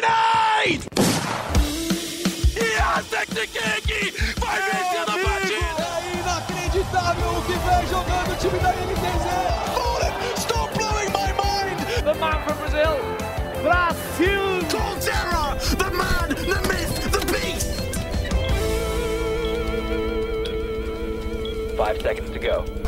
Grenade! Yes, Vai vencer a partida! É inacreditável o que vem jogando o time da NTZ! Stop blowing my mind! The man from Brazil, Brasil! Coldzera, the man, the myth, the beast! Five seconds to go.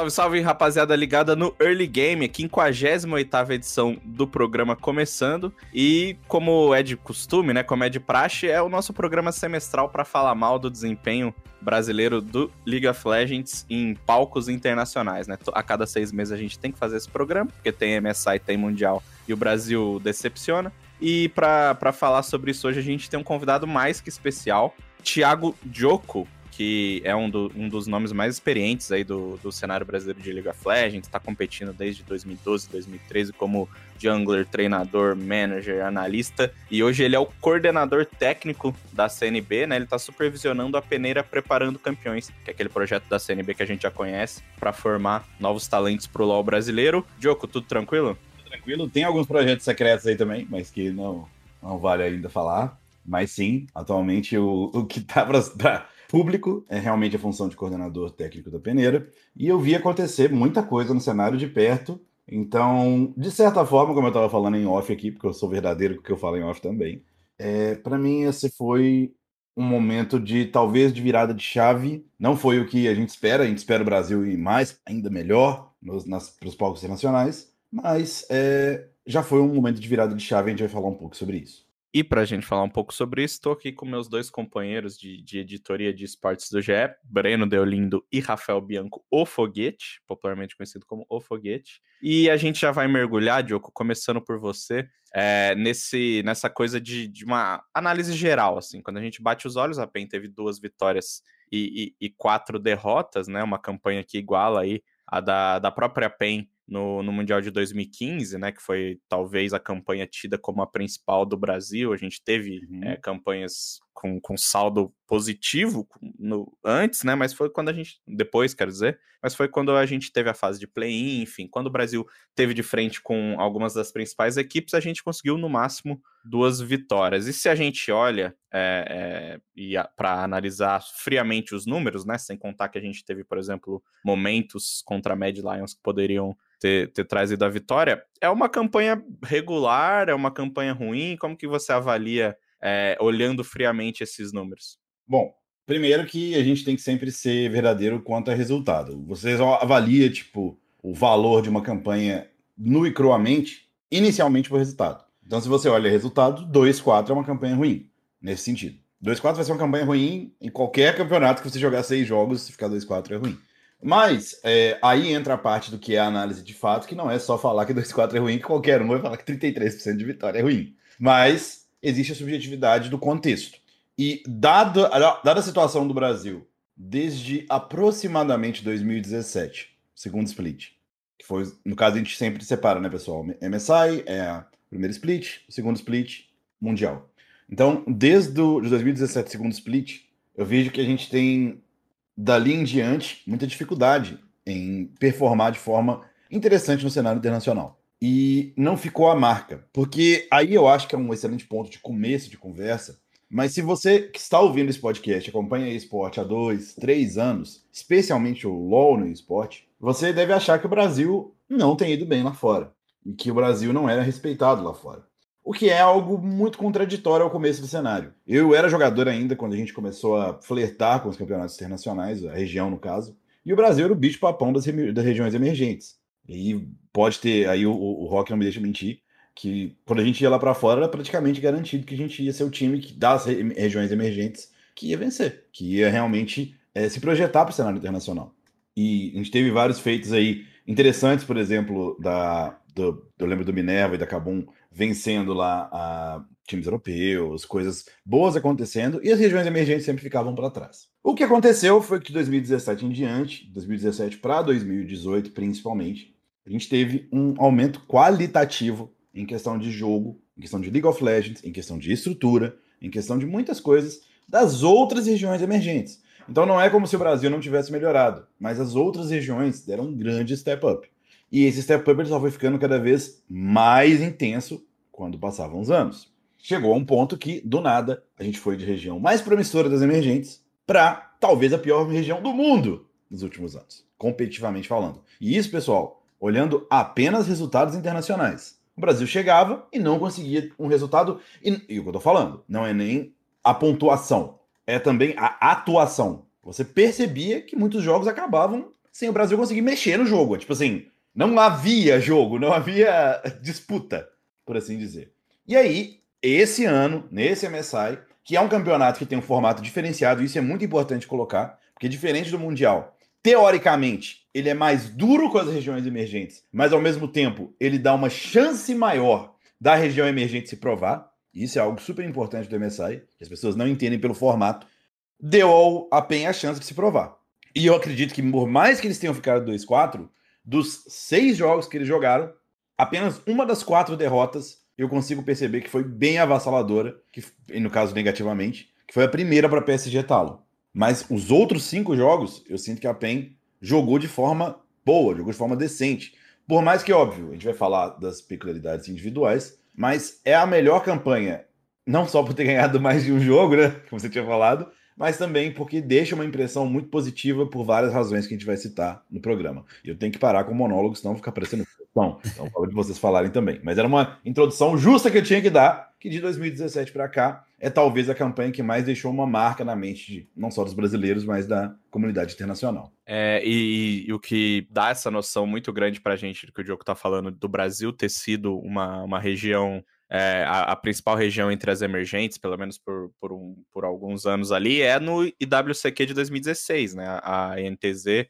Salve, salve, rapaziada ligada no Early Game, 58ª edição do programa começando. E como é de costume, né, como é de praxe, é o nosso programa semestral para falar mal do desempenho brasileiro do League of Legends em palcos internacionais, né? A cada seis meses a gente tem que fazer esse programa, porque tem MSI, tem Mundial e o Brasil decepciona. E para falar sobre isso hoje a gente tem um convidado mais que especial, Thiago Joko, que é um, do, um dos nomes mais experientes aí do, do cenário brasileiro de League of Legends, está competindo desde 2012, 2013 como jungler, treinador, manager, analista, e hoje ele é o coordenador técnico da CNB, né? Ele está supervisionando a peneira Preparando Campeões, que é aquele projeto da CNB que a gente já conhece, para formar novos talentos pro LoL brasileiro. Joko, tudo tranquilo? Tranquilo, tem alguns projetos secretos aí também, mas que não, não vale ainda falar. Mas sim, atualmente o, o que tá pra, público, é realmente a função de coordenador técnico da peneira, e eu vi acontecer muita coisa no cenário de perto. Então, de certa forma, como eu estava falando em off aqui, porque eu sou verdadeiro porque eu falo em off também, é, para mim esse foi um momento de talvez de virada de chave. Não foi o que a gente espera, a gente espera o Brasil ir mais, ainda melhor, nos, para os palcos internacionais, mas é, já foi um momento de virada de chave, a gente vai falar um pouco sobre isso. E para a gente falar um pouco sobre isso, estou aqui com meus dois companheiros de, de editoria de esportes do GE, Breno Deolindo e Rafael Bianco, o Foguete, popularmente conhecido como o Foguete. E a gente já vai mergulhar, Diogo, começando por você, é, nesse, nessa coisa de, de, uma análise geral, assim, quando a gente bate os olhos, a PEN teve duas vitórias e, e, e quatro derrotas, né, uma campanha que iguala aí a da, da própria PEN no, no Mundial de 2015, né, que foi talvez a campanha tida como a principal do Brasil. A gente teve uhum. é, campanhas com, com saldo positivo no, antes, né, mas foi quando a gente, depois, quero dizer, mas foi quando a gente teve a fase de play-in, enfim, quando o Brasil teve de frente com algumas das principais equipes, a gente conseguiu no máximo duas vitórias. E se a gente olha é, é, para analisar friamente os números, né, sem contar que a gente teve, por exemplo, momentos contra a Mad Lions que poderiam ter, ter trazido a vitória. É uma campanha regular? É uma campanha ruim? Como que você avalia, é, olhando friamente esses números? Bom, primeiro que a gente tem que sempre ser verdadeiro quanto a resultado. Você avalia, tipo, o valor de uma campanha nu e cruamente, inicialmente por resultado. Então, se você olha resultado, 2-4 é uma campanha ruim, nesse sentido. 2-4 vai ser uma campanha ruim em qualquer campeonato que você jogar seis jogos, se ficar 2-4 é ruim. Mas é, aí entra a parte do que é a análise de fato, que não é só falar que 2-4 é ruim, que qualquer um vai falar que 33% de vitória é ruim. Mas existe a subjetividade do contexto. E dado, dada a situação do Brasil, desde aproximadamente 2017, segundo split, que foi, no caso, a gente sempre separa, né, pessoal? MSI é a primeira split, o segundo split, mundial. Então, desde o de 2017, segundo split, eu vejo que a gente tem dali em diante, muita dificuldade em performar de forma interessante no cenário internacional. E não ficou a marca, porque aí eu acho que é um excelente ponto de começo de conversa. Mas se você que está ouvindo esse podcast acompanha esporte há dois, três anos, especialmente o LoL no esporte, você deve achar que o Brasil não tem ido bem lá fora e que o Brasil não era respeitado lá fora o que é algo muito contraditório ao começo do cenário. Eu era jogador ainda quando a gente começou a flertar com os campeonatos internacionais, a região no caso, e o Brasil era o bicho papão das, das regiões emergentes. E pode ter, aí o, o Rock não me deixa mentir, que quando a gente ia lá para fora era praticamente garantido que a gente ia ser o time das regiões emergentes que ia vencer, que ia realmente é, se projetar para o cenário internacional. E a gente teve vários feitos aí interessantes, por exemplo, da, do, eu lembro do Minerva e da Cabum vencendo lá a times europeus, coisas boas acontecendo, e as regiões emergentes sempre ficavam para trás. O que aconteceu foi que de 2017 em diante, 2017 para 2018 principalmente, a gente teve um aumento qualitativo em questão de jogo, em questão de League of Legends, em questão de estrutura, em questão de muitas coisas das outras regiões emergentes. Então não é como se o Brasil não tivesse melhorado, mas as outras regiões deram um grande step up. E esse step up só foi ficando cada vez mais intenso quando passavam os anos. Chegou a um ponto que, do nada, a gente foi de região mais promissora das emergentes para talvez a pior região do mundo nos últimos anos, competitivamente falando. E isso, pessoal, olhando apenas resultados internacionais. O Brasil chegava e não conseguia um resultado. E, e o que eu tô falando, não é nem a pontuação, é também a atuação. Você percebia que muitos jogos acabavam sem o Brasil conseguir mexer no jogo. Tipo assim, não havia jogo, não havia disputa, por assim dizer. E aí, esse ano, nesse MSI, que é um campeonato que tem um formato diferenciado, isso é muito importante colocar, porque diferente do Mundial, teoricamente, ele é mais duro com as regiões emergentes, mas ao mesmo tempo, ele dá uma chance maior da região emergente se provar. Isso é algo super importante do MSI, que as pessoas não entendem pelo formato. Deu ao a PEN a chance de se provar. E eu acredito que, por mais que eles tenham ficado 2-4, dos seis jogos que eles jogaram, apenas uma das quatro derrotas eu consigo perceber que foi bem avassaladora, que, no caso negativamente, que foi a primeira para PSG Talo. Mas os outros cinco jogos, eu sinto que a PEN jogou de forma boa, jogou de forma decente. Por mais que, óbvio, a gente vai falar das peculiaridades individuais, mas é a melhor campanha, não só por ter ganhado mais de um jogo, né? Como você tinha falado, mas também porque deixa uma impressão muito positiva por várias razões que a gente vai citar no programa. Eu tenho que parar com o monólogo, senão fica parecendo então, então falo de vocês falarem também. Mas era uma introdução justa que eu tinha que dar, que de 2017 para cá é talvez a campanha que mais deixou uma marca na mente de, não só dos brasileiros, mas da comunidade internacional. É, e, e, o que dá essa noção muito grande para a gente do que o Diogo está falando do Brasil ter sido uma, uma região é, a, a, principal região entre as emergentes, pelo menos por, por, um, por, alguns anos ali, é no IWCQ de 2016, né? A, NTZ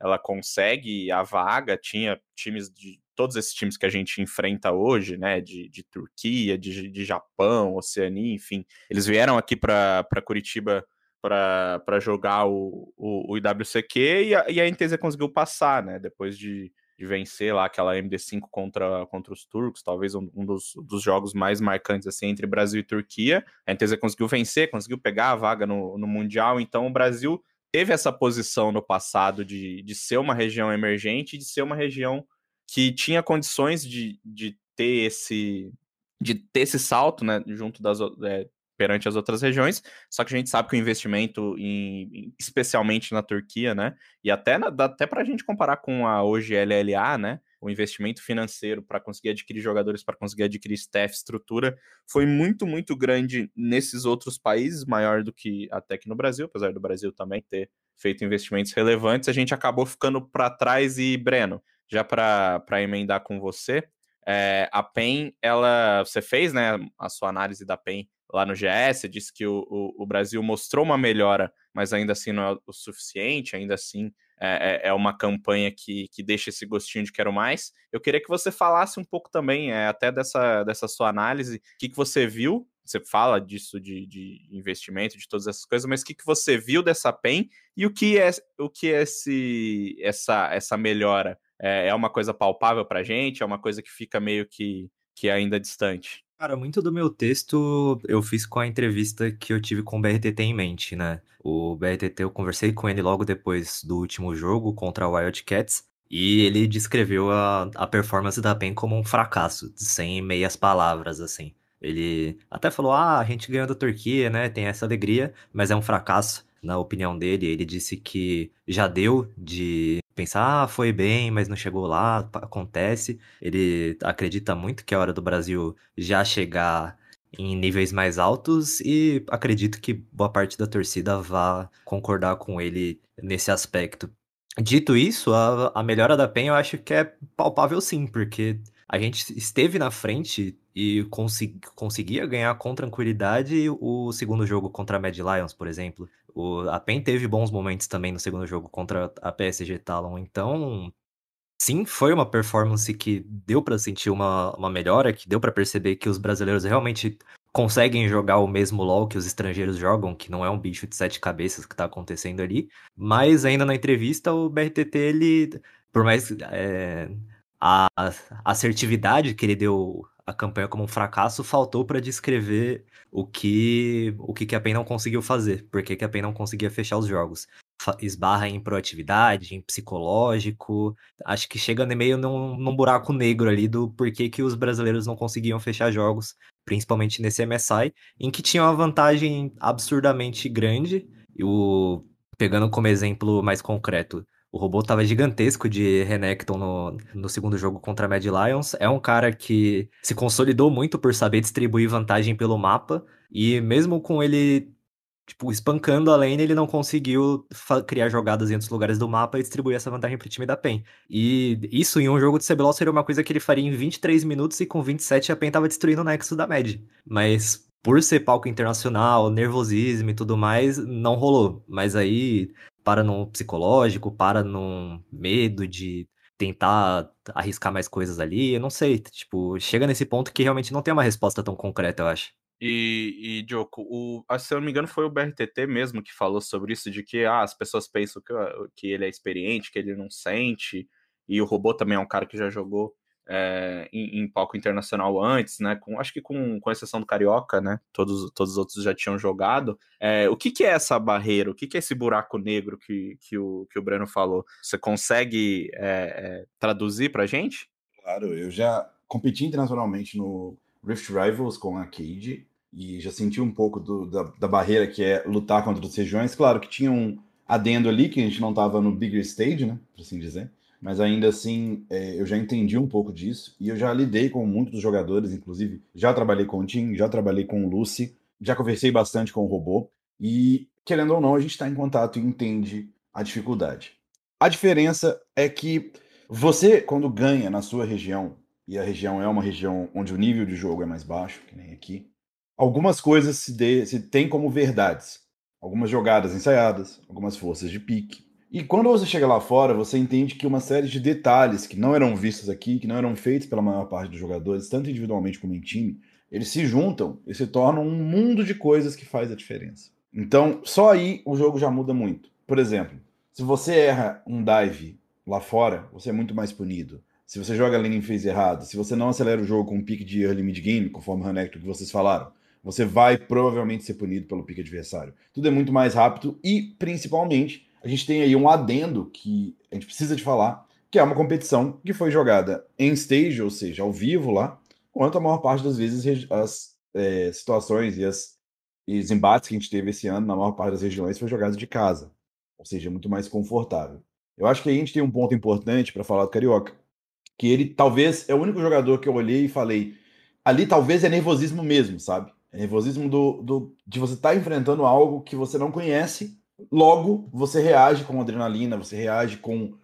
ela consegue a vaga, tinha times de todos esses times que a gente enfrenta hoje, né, de, de Turquia, de, de Japão, Oceania, enfim, eles vieram aqui para Curitiba para jogar o, o, o IWCQ e a, e a NTZ conseguiu passar, né, depois de, de vencer lá aquela MD5 contra, contra os turcos, talvez um, um dos, dos, jogos mais marcantes assim entre Brasil e Turquia. A NTZ conseguiu vencer, conseguiu pegar a vaga no, no Mundial, então o Brasil teve essa posição no passado de, de ser uma região emergente, de ser uma região que tinha condições de, de ter esse de ter esse salto, né, junto das é, perante as outras regiões. Só que a gente sabe que o investimento, em, especialmente na Turquia, né, e até na, até para a gente comparar com a hoje LLA, né, o investimento financeiro para conseguir adquirir jogadores, para conseguir adquirir staff, estrutura, foi muito, muito grande nesses outros países, maior do que até que no Brasil, apesar do Brasil também ter feito investimentos relevantes, a gente acabou ficando para trás e, Breno, já para emendar com você, é, a PEN, ela, você fez né, a sua análise da PEN lá no GS, disse que o, o, o, Brasil mostrou uma melhora, mas ainda assim não é o suficiente, ainda assim é, é, é uma campanha que, que deixa esse gostinho de quero mais. Eu queria que você falasse um pouco também, é, até dessa, dessa sua análise, o que, que você viu você fala disso de, de, investimento, de todas essas coisas, mas o que, que você viu dessa PEN e o que é o que é esse, essa, essa melhora é, é uma coisa palpável para gente? É uma coisa que fica meio que, que ainda distante? Cara, muito do meu texto eu fiz com a entrevista que eu tive com o BRTT em mente, né? O BRTT, eu conversei com ele logo depois do último jogo contra o Wildcats, e ele descreveu a, a performance da PEN como um fracasso, sem meias palavras, assim. Ele até falou: ah, a gente ganhou da Turquia, né? Tem essa alegria, mas é um fracasso, na opinião dele. Ele disse que já deu de pensar, ah, foi bem, mas não chegou lá, acontece. Ele acredita muito que é hora do Brasil já chegar em níveis mais altos e acredito que boa parte da torcida vá concordar com ele nesse aspecto. Dito isso, a, a melhora da PEN eu acho que é palpável sim, porque a gente esteve na frente e consegui, conseguia ganhar com tranquilidade o segundo jogo contra a Mad Lions, por exemplo. O, a PEN teve bons momentos também no segundo jogo contra a PSG Talon, então sim, foi uma performance que deu para sentir uma, uma melhora, que deu para perceber que os brasileiros realmente conseguem jogar o mesmo LoL que os estrangeiros jogam, que não é um bicho de sete cabeças que tá acontecendo ali. Mas ainda na entrevista, o BRTT, ele, por mais é, a assertividade que ele deu a campanha como um fracasso, faltou para descrever o que o que, que a PEN não conseguiu fazer, por que, a PEN não conseguia fechar os jogos. Esbarra em proatividade, em psicológico. Acho que chega meio num, num buraco negro ali do porquê que os brasileiros não conseguiam fechar jogos, principalmente nesse MSI, em que tinha uma vantagem absurdamente grande. E o, pegando como exemplo mais concreto, o robô tava gigantesco de Renekton no, no segundo jogo contra a Mad Lions. É um cara que se consolidou muito por saber distribuir vantagem pelo mapa. E mesmo com ele, tipo, espancando a lane, ele não conseguiu criar jogadas em outros lugares do mapa e distribuir essa vantagem pro time da PEN. E isso em um jogo de CBLOL seria uma coisa que ele faria em 23 minutos e com 27 a PEN tava destruindo o Nexus da Mad. Mas por ser palco internacional, nervosismo e tudo mais, não rolou. Mas aí para num psicológico, para num medo de tentar arriscar mais coisas ali, eu não sei, tipo, chega nesse ponto que realmente não tem uma resposta tão concreta, eu acho. E, e Joko, o, ah, se eu não me engano, foi o BRTT mesmo que falou sobre isso, de que ah, as pessoas pensam que, que ele é experiente, que ele não sente, e o robô também é um cara que já jogou é, em, em, palco internacional antes, né? Com, acho que com, com exceção do Carioca, né? Todos, todos os outros já tinham jogado. É, o que, que é essa barreira? O que, que é esse buraco negro que, que, o, que o Breno falou? Você consegue é, traduzir pra gente? Claro, eu já competi internacionalmente no Rift Rivals com a Cade e já senti um pouco do, da, da barreira que é lutar contra as regiões. Claro que tinha um adendo ali que a gente não estava no bigger stage, né? Por assim dizer mas ainda assim é, eu já entendi um pouco disso e eu já lidei com muitos jogadores, inclusive já trabalhei com o Tim, já trabalhei com o Lucy, já conversei bastante com o robô e, querendo ou não, a gente está em contato e entende a dificuldade. A diferença é que você, quando ganha na sua região, e a região é uma região onde o nível de jogo é mais baixo, que nem aqui, algumas coisas se, de, se como verdades. Algumas jogadas ensaiadas, algumas forças de pique, e quando você chega lá fora, você entende que uma série de detalhes que não eram vistos aqui, que não eram feitos pela maior parte dos jogadores, tanto individualmente como em time, eles se juntam e se tornam um mundo de coisas que faz a diferença. Então, só aí o jogo já muda muito. Por exemplo, se você erra um dive lá fora, você é muito mais punido. Se você joga a lane phase errado, se você não acelera o jogo com um pique de early mid game, conforme o Hanector que vocês falaram, você vai provavelmente ser punido pelo pique adversário. Tudo é muito mais rápido e, principalmente, a gente tem aí um adendo que a gente precisa de falar, que é uma competição que foi jogada em stage, ou seja, ao vivo lá, quanto a maior parte das vezes as é, situações e, as, e os embates que a gente teve esse ano, na maior parte das regiões, foi jogado de casa, ou seja, muito mais confortável. Eu acho que aí a gente tem um ponto importante para falar do Carioca, que ele talvez é o único jogador que eu olhei e falei, ali talvez é nervosismo mesmo, sabe? É nervosismo do, do de você estar tá enfrentando algo que você não conhece Logo, você reage com adrenalina, você reage com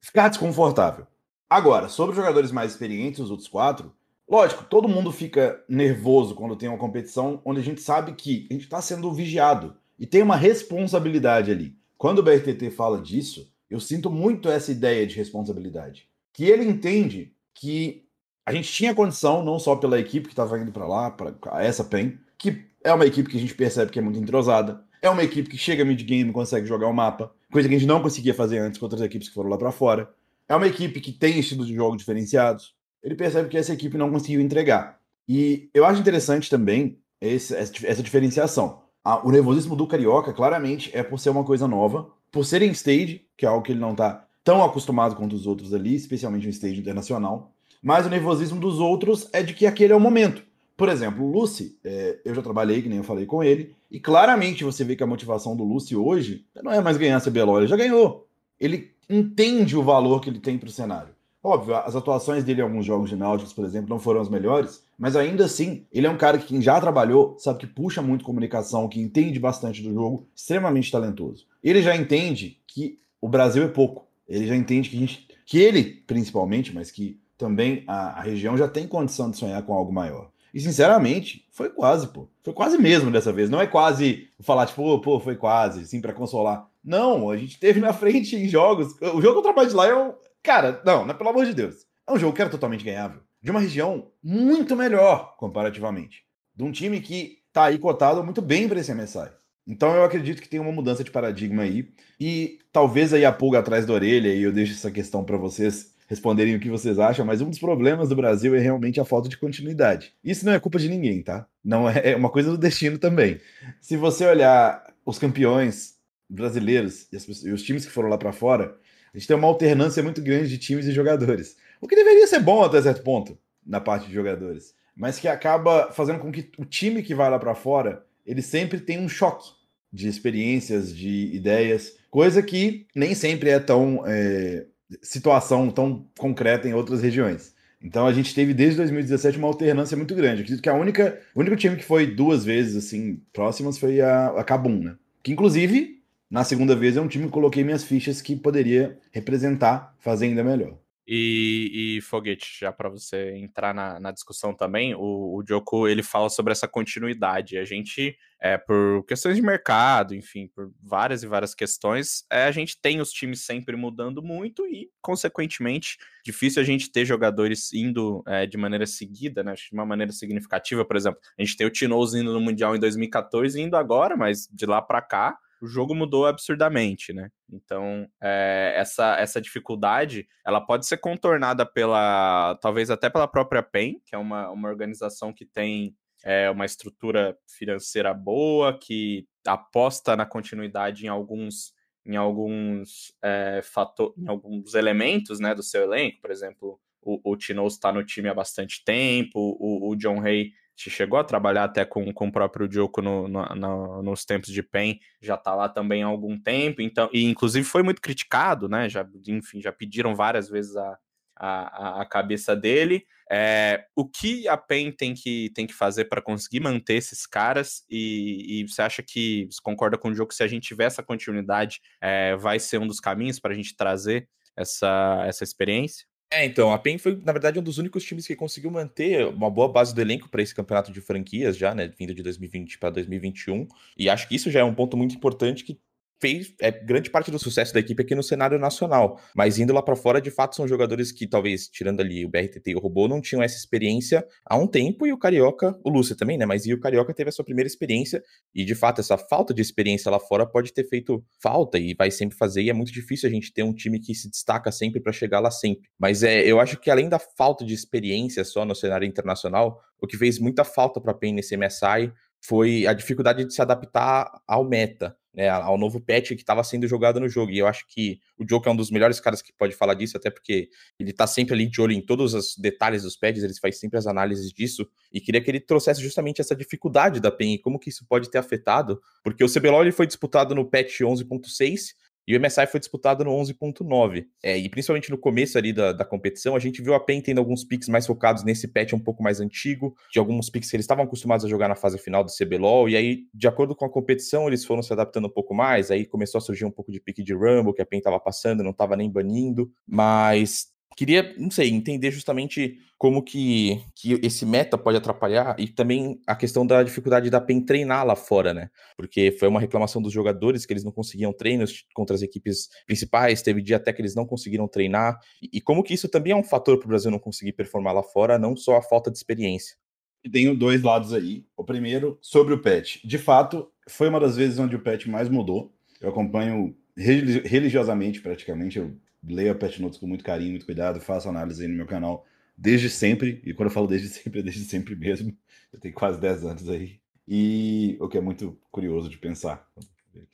ficar desconfortável. Agora, sobre os jogadores mais experientes, os outros quatro, lógico, todo mundo fica nervoso quando tem uma competição onde a gente sabe que a gente está sendo vigiado e tem uma responsabilidade ali. Quando o BRTT fala disso, eu sinto muito essa ideia de responsabilidade. Que ele entende que a gente tinha condição, não só pela equipe que estava indo para lá, para essa PEN, que é uma equipe que a gente percebe que é muito entrosada, é uma equipe que chega mid-game e consegue jogar o mapa, coisa que a gente não conseguia fazer antes com outras equipes que foram lá para fora. É uma equipe que tem estilos de jogo diferenciados. Ele percebe que essa equipe não conseguiu entregar. E eu acho interessante também esse, essa diferenciação. o nervosismo do Carioca, claramente, é por ser uma coisa nova, por ser em stage, que é algo que ele não está tão acostumado quanto os outros ali, especialmente no stage internacional. Mas o nervosismo dos outros é de que aquele é o momento. Por exemplo, o Lucy, é, eu já trabalhei, que nem eu falei com ele, e claramente você vê que a motivação do Lucy hoje não é mais ganhar a CBLOL, ele já ganhou. Ele entende o valor que ele tem para o cenário. Óbvio, as atuações dele em alguns jogos de Nautilus, por exemplo, não foram as melhores, mas ainda assim, ele é um cara que quem já trabalhou, sabe que puxa muito comunicação, que entende bastante do jogo, extremamente talentoso. Ele já entende que o Brasil é pouco. Ele já entende que gente, que ele principalmente, mas que também a, a região já tem condição de sonhar com algo maior. E sinceramente, foi quase, pô. Foi quase mesmo dessa vez. Não é quase falar, tipo, pô, foi quase, assim, para consolar. Não, a gente teve na frente em jogos. O jogo contra a Bad Lion, cara, não, não, pelo amor de Deus. É um jogo que era totalmente ganhável. De uma região muito melhor, comparativamente. De um time que tá aí cotado muito bem para esse MSI. Então eu acredito que tem uma mudança de paradigma aí. E talvez aí a pulga atrás da orelha, e eu deixo essa questão para vocês responderem o que vocês acham, mas um dos problemas do Brasil é realmente a falta de continuidade. Isso não é culpa de ninguém, tá? Não é, é uma coisa do destino também. Se você olhar os campeões brasileiros e, as, e os times que foram lá para fora, a gente tem uma alternância muito grande de times e jogadores. O que deveria ser bom até certo ponto na parte de jogadores, mas que acaba fazendo com que o time que vai lá para fora, ele sempre tem um choque de experiências, de ideias, coisa que nem sempre é tão é, situação tão concreta em outras regiões. Então a gente teve desde 2017 uma alternância muito grande. Acredito que a única, o único time que foi duas vezes assim próximas foi a, a Cabum, né? Que inclusive na segunda vez é um time que coloquei minhas fichas que poderia representar, fazer ainda melhor. E, e Foguete, já para você entrar na, na discussão também, o, o Joko ele fala sobre essa continuidade. A gente, é, por questões de mercado, enfim, por várias e várias questões, é, a gente tem os times sempre mudando muito e, consequentemente, difícil a gente ter jogadores indo é, de maneira seguida, né? De uma maneira significativa, por exemplo. A gente tem o Tinoz indo no Mundial em 2014 indo agora, mas de lá para cá o jogo mudou absurdamente, né? Então, é, essa, essa dificuldade, ela pode ser contornada pela, talvez até pela própria PEN, que é uma, uma organização que tem é, uma estrutura financeira boa, que aposta na continuidade em alguns em alguns é, fator, em alguns elementos né, do seu elenco, por exemplo, o, o Tino está no time há bastante tempo, o, o John Hay chegou a trabalhar até com, com o próprio Diogo no, no, no, nos tempos de PEN, já está lá também há algum tempo, então, e inclusive foi muito criticado, né? Já, enfim, já pediram várias vezes a, a, a cabeça dele. É, o que a PEN tem que, tem que fazer para conseguir manter esses caras? E, e, você acha que você concorda com o jogo que se a gente tiver essa continuidade, é, vai ser um dos caminhos para a gente trazer essa, essa experiência? É, então, a PEN foi, na verdade, um dos únicos times que conseguiu manter uma boa base do elenco para esse campeonato de franquias já, né, vindo de 2020 para 2021. E acho que isso já é um ponto muito importante que fez é, grande parte do sucesso da equipe aqui no cenário nacional. Mas indo lá para fora, de fato, são jogadores que talvez, tirando ali o BRTT e o Robô, não tinham essa experiência há um tempo, e o Carioca, o Lúcio também, né? Mas e o Carioca teve a sua primeira experiência, e de fato, essa falta de experiência lá fora pode ter feito falta e vai sempre fazer, e é muito difícil a gente ter um time que se destaca sempre para chegar lá sempre. Mas é, eu acho que além da falta de experiência só no cenário internacional, o que fez muita falta para a nesse MSI foi a dificuldade de se adaptar ao meta né, ao novo patch que estava sendo jogado no jogo. E eu acho que o Joker é um dos melhores caras que pode falar disso, até porque ele está sempre ali de olho em todos os detalhes dos patches, ele faz sempre as análises disso. E queria que ele trouxesse justamente essa dificuldade da PEN e como que isso pode ter afetado, porque o CBLOL ele foi disputado no patch 11.6 e o MSI foi disputado no 11.9. É, e principalmente no começo ali da, da competição, a gente viu a PEN tendo alguns picks mais focados nesse patch um pouco mais antigo, de alguns picks que eles estavam acostumados a jogar na fase final do CBLOL, e aí, de acordo com a competição, eles foram se adaptando um pouco mais, aí começou a surgir um pouco de pique de Rumble, que a PEN estava passando, não estava nem banindo, mas queria, não sei, entender justamente como que, que esse meta pode atrapalhar e também a questão da dificuldade da PEN treinar lá fora, né? Porque foi uma reclamação dos jogadores que eles não conseguiam treinos contra as equipes principais, teve dia até que eles não conseguiram treinar, e, como que isso também é um fator para o Brasil não conseguir performar lá fora, não só a falta de experiência. E tenho dois lados aí. O primeiro, sobre o patch. De fato, foi uma das vezes onde o patch mais mudou. Eu acompanho religiosamente, praticamente, eu leio a Pet Notes com muito carinho, muito cuidado, faço análise aí no meu canal desde sempre, e quando eu falo desde sempre, é desde sempre mesmo. Eu tenho quase 10 anos aí. E o que é muito curioso de pensar,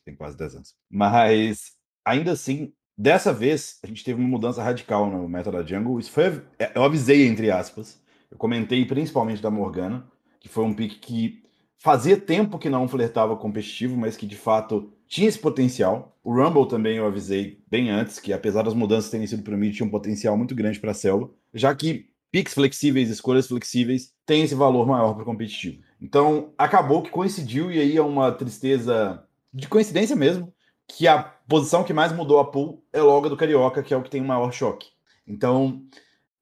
tem quase 10 anos. Mas, ainda assim, dessa vez, a gente teve uma mudança radical no meta da Jungle. Isso foi, é, eu avisei, entre aspas. Eu comentei principalmente da Morgana, que foi um pick que fazia tempo que não flertava competitivo, mas que de fato tinha esse potencial. O Rumble também eu avisei bem antes, que apesar das mudanças terem sido para mim, tinha um potencial muito grande para a selva, já que picks flexíveis, escolhas flexíveis, têm esse valor maior para o competitivo. Então, acabou que coincidiu, e aí é uma tristeza de coincidência mesmo, que a posição que mais mudou a pool é logo a do Carioca, que é o que tem o maior choque. Então,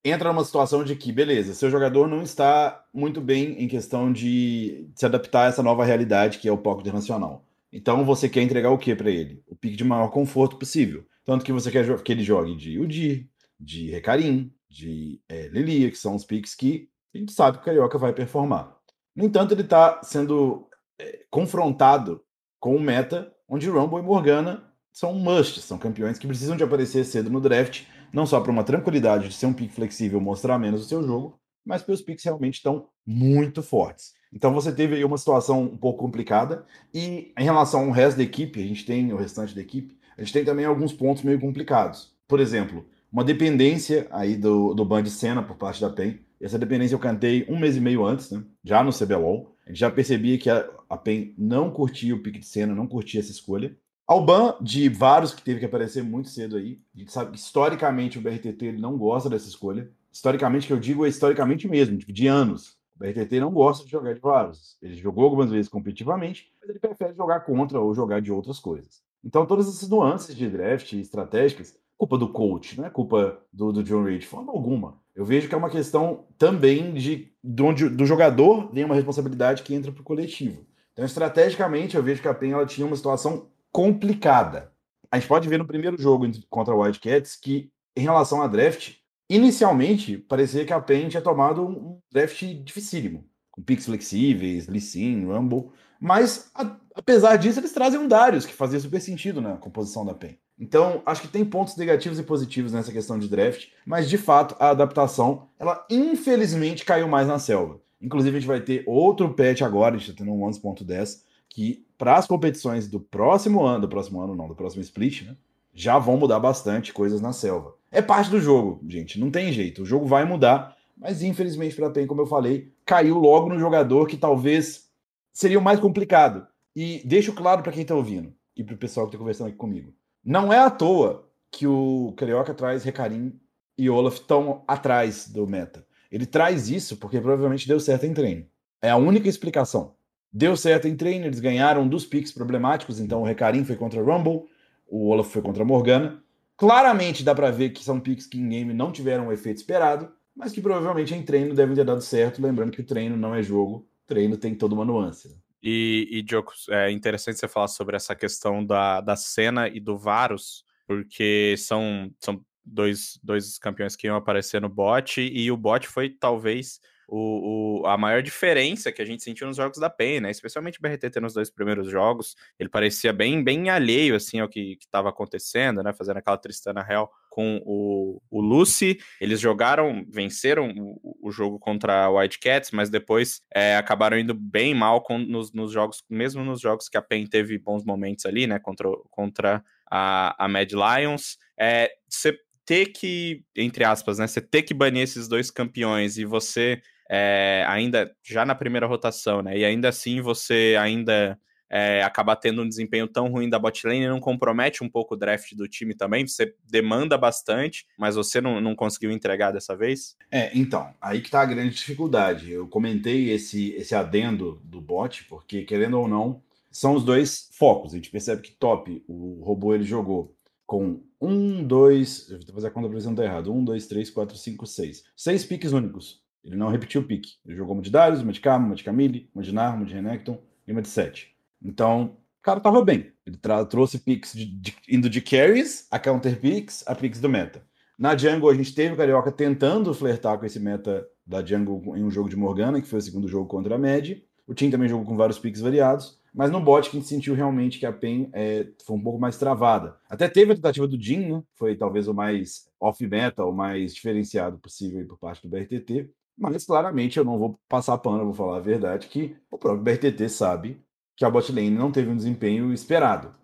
entra numa situação de que, beleza, seu jogador não está muito bem em questão de se adaptar a essa nova realidade que é o POC internacional. Então você quer entregar o que para ele? O pique de maior conforto possível. Tanto que você quer que ele jogue de Udir, de Recarim, de é, Lilia, que são os piques que a gente sabe que o Carioca vai performar. No entanto, ele está sendo é, confrontado com um meta onde Rumble e Morgana são must, são campeões que precisam de aparecer cedo no draft não só para uma tranquilidade de ser um pick flexível, mostrar menos o seu jogo, mas porque os realmente estão muito fortes. Então você teve aí uma situação um pouco complicada. E em relação ao resto da equipe, a gente tem o restante da equipe, a gente tem também alguns pontos meio complicados. Por exemplo, uma dependência aí do, do ban de cena por parte da PEN. Essa dependência eu cantei um mês e meio antes, né? Já no CBLOL. A gente já percebia que a, a PEN não curtia o pique de cena, não curtia essa escolha. Ao ban de vários que teve que aparecer muito cedo aí. A gente sabe que historicamente o BRTT ele não gosta dessa escolha. Historicamente, que eu digo é historicamente mesmo, tipo, de anos. O BRTT não gosta de jogar de Varus. Ele jogou algumas vezes competitivamente, mas ele prefere jogar contra ou jogar de outras coisas. Então, todas essas nuances de draft estratégicas, culpa do coach, não é culpa do, do John Reed, de forma alguma. Eu vejo que é uma questão também de, de onde do jogador vem uma responsabilidade que entra para o coletivo. Então, estrategicamente, eu vejo que a PEN ela tinha uma situação complicada. A gente pode ver no primeiro jogo contra o Wildcats que, em relação a draft, Inicialmente, parecia que a PEN tinha tomado um draft dificílimo, com picks flexíveis, Lee Sin, Rumble, mas a, apesar disso, eles trazem um Darius, que fazia super sentido na composição da PEN. Então, acho que tem pontos negativos e positivos nessa questão de draft, mas de fato, a adaptação, ela infelizmente caiu mais na selva. Inclusive, a gente vai ter outro patch agora, a gente está tendo um 11.10, que para as competições do próximo ano, do próximo ano não, do próximo split, né, já vão mudar bastante coisas na selva. É parte do jogo, gente. Não tem jeito. O jogo vai mudar. Mas infelizmente para a PEN, como eu falei, caiu logo no jogador que talvez seria o mais complicado. E deixo claro para quem está ouvindo e para o pessoal que está conversando aqui comigo. Não é à toa que o Carioca traz Recarim e Olaf tão atrás do meta. Ele traz isso porque provavelmente deu certo em treino. É a única explicação. Deu certo em treino, eles ganharam dos picks problemáticos, então o Recarim foi contra Rumble, o Olaf foi contra Morgana. Claramente dá para ver que são picks que em game não tiveram o efeito esperado, mas que provavelmente em treino devem ter dado certo. Lembrando que o treino não é jogo, treino tem toda uma nuance. Né? E, e Jocos, é interessante você falar sobre essa questão da, da cena e do Varus, porque são, são dois, dois campeões que iam aparecer no bot, e o bot foi talvez o, o, a maior diferença que a gente sentiu nos jogos da PEN, né? Especialmente o BRTT nos dois primeiros jogos, ele parecia bem, bem alheio, assim, ao que estava acontecendo, né? Fazendo aquela Tristana Hell com o, o Lucy. Eles jogaram, venceram o, o jogo contra a Cats, mas depois é, acabaram indo bem mal com, nos, nos, jogos, mesmo nos jogos que a PEN teve bons momentos ali, né? Contra, contra a, a Mad Lions. É, você ter que, entre aspas, né? Você ter que banir esses dois campeões e você é, ainda já na primeira rotação, né? E ainda assim você ainda é, tendo um desempenho tão ruim da botlane não compromete um pouco o draft do time também? Você demanda bastante, mas você não, não conseguiu entregar dessa vez? É, então, aí que tá a grande dificuldade. Eu comentei esse, esse adendo do bot, porque querendo ou não, são os dois focos. A gente percebe que top, o robô ele jogou com um, dois, eu vou fazer a conta pra não tá errado, um, dois, três, quatro, cinco, seis. Seis piques únicos. Ele não repetiu o pique. Ele jogou uma de Darius, uma de Karma, uma de Camille, uma de Nar, uma de Renekton e uma de 7. Então, o cara tava bem. Ele trouxe picks de, de, indo de carries a counter picks a picks do meta. Na jungle, a gente teve o Carioca tentando flertar com esse meta da jungle em um jogo de Morgana, que foi o segundo jogo contra a Mad. O Team também jogou com vários picks variados. Mas no bot que a gente sentiu realmente que a PEN é, foi um pouco mais travada. Até teve a tentativa do Jin, né? Foi talvez o mais off-meta, o mais diferenciado possível por parte do BRTT. Mas claramente eu não vou passar pano, vou falar a verdade, que o próprio BRTT sabe que a botlane não teve um desempenho esperado,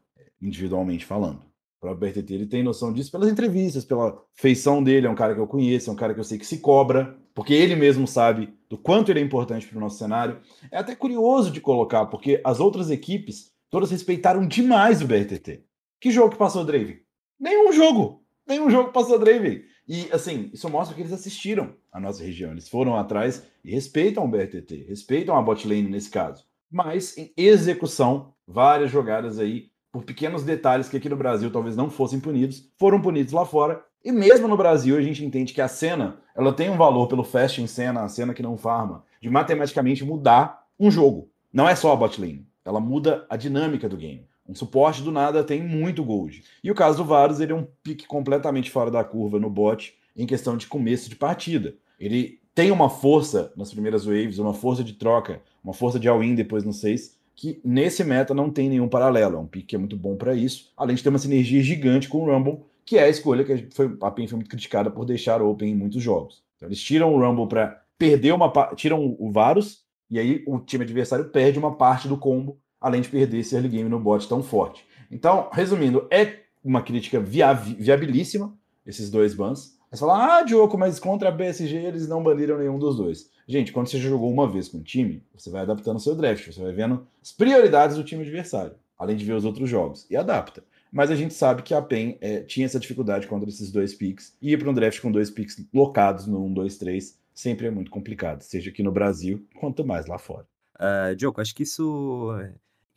individualmente falando. O próprio BRTT ele tem noção disso pelas entrevistas, pela feição dele, é um cara que eu conheço, é um cara que eu sei que se cobra, porque ele mesmo sabe do quanto ele é importante para o nosso cenário. É até curioso de colocar, porque as outras equipes todas respeitaram demais o BRTT. Que jogo que passou o Draven? Nenhum jogo! Nenhum jogo passou Draven. E, assim, isso mostra que eles assistiram a nossa região. Eles foram atrás e respeitam o BRTT, respeitam a botlane nesse caso. Mas, em execução, várias jogadas aí, por pequenos detalhes que aqui no Brasil talvez não fossem punidos, foram punidos lá fora. E mesmo no Brasil, a gente entende que a cena, ela tem um valor pelo fast em cena, a cena que não farma, de matematicamente mudar um jogo. Não é só a botlane. Ela muda a dinâmica do game. Um suporte do nada tem muito gold. E o caso do Varus, ele é um pique completamente fora da curva no bot em questão de começo de partida. Ele tem uma força nas primeiras waves, uma força de troca, uma força de all-in depois no 6, que nesse meta não tem nenhum paralelo. É um pique que é muito bom para isso, além de ter uma sinergia gigante com o Rumble, que é a escolha que foi, a PEN foi muito criticada por deixar Open em muitos jogos. Então, eles tiram o Rumble para perder uma tiram o Varus, e aí o time adversário perde uma parte do combo, além de perder esse early game no bot tão forte. Então, resumindo, é uma crítica via viabilíssima, esses dois bans. Você fala, ah, Diogo, mas contra a BSG eles não baniram nenhum dos dois. Gente, quando você jogou uma vez com o time, você vai adaptando o seu draft, você vai vendo as prioridades do time adversário, além de ver os outros jogos, e adapta. Mas a gente sabe que a PEN é, tinha essa dificuldade contra esses dois picks, e ir para um draft com dois picks locados no 1, 2, 3 sempre é muito complicado, seja aqui no Brasil, quanto mais lá fora. Uh, Diogo, acho que isso,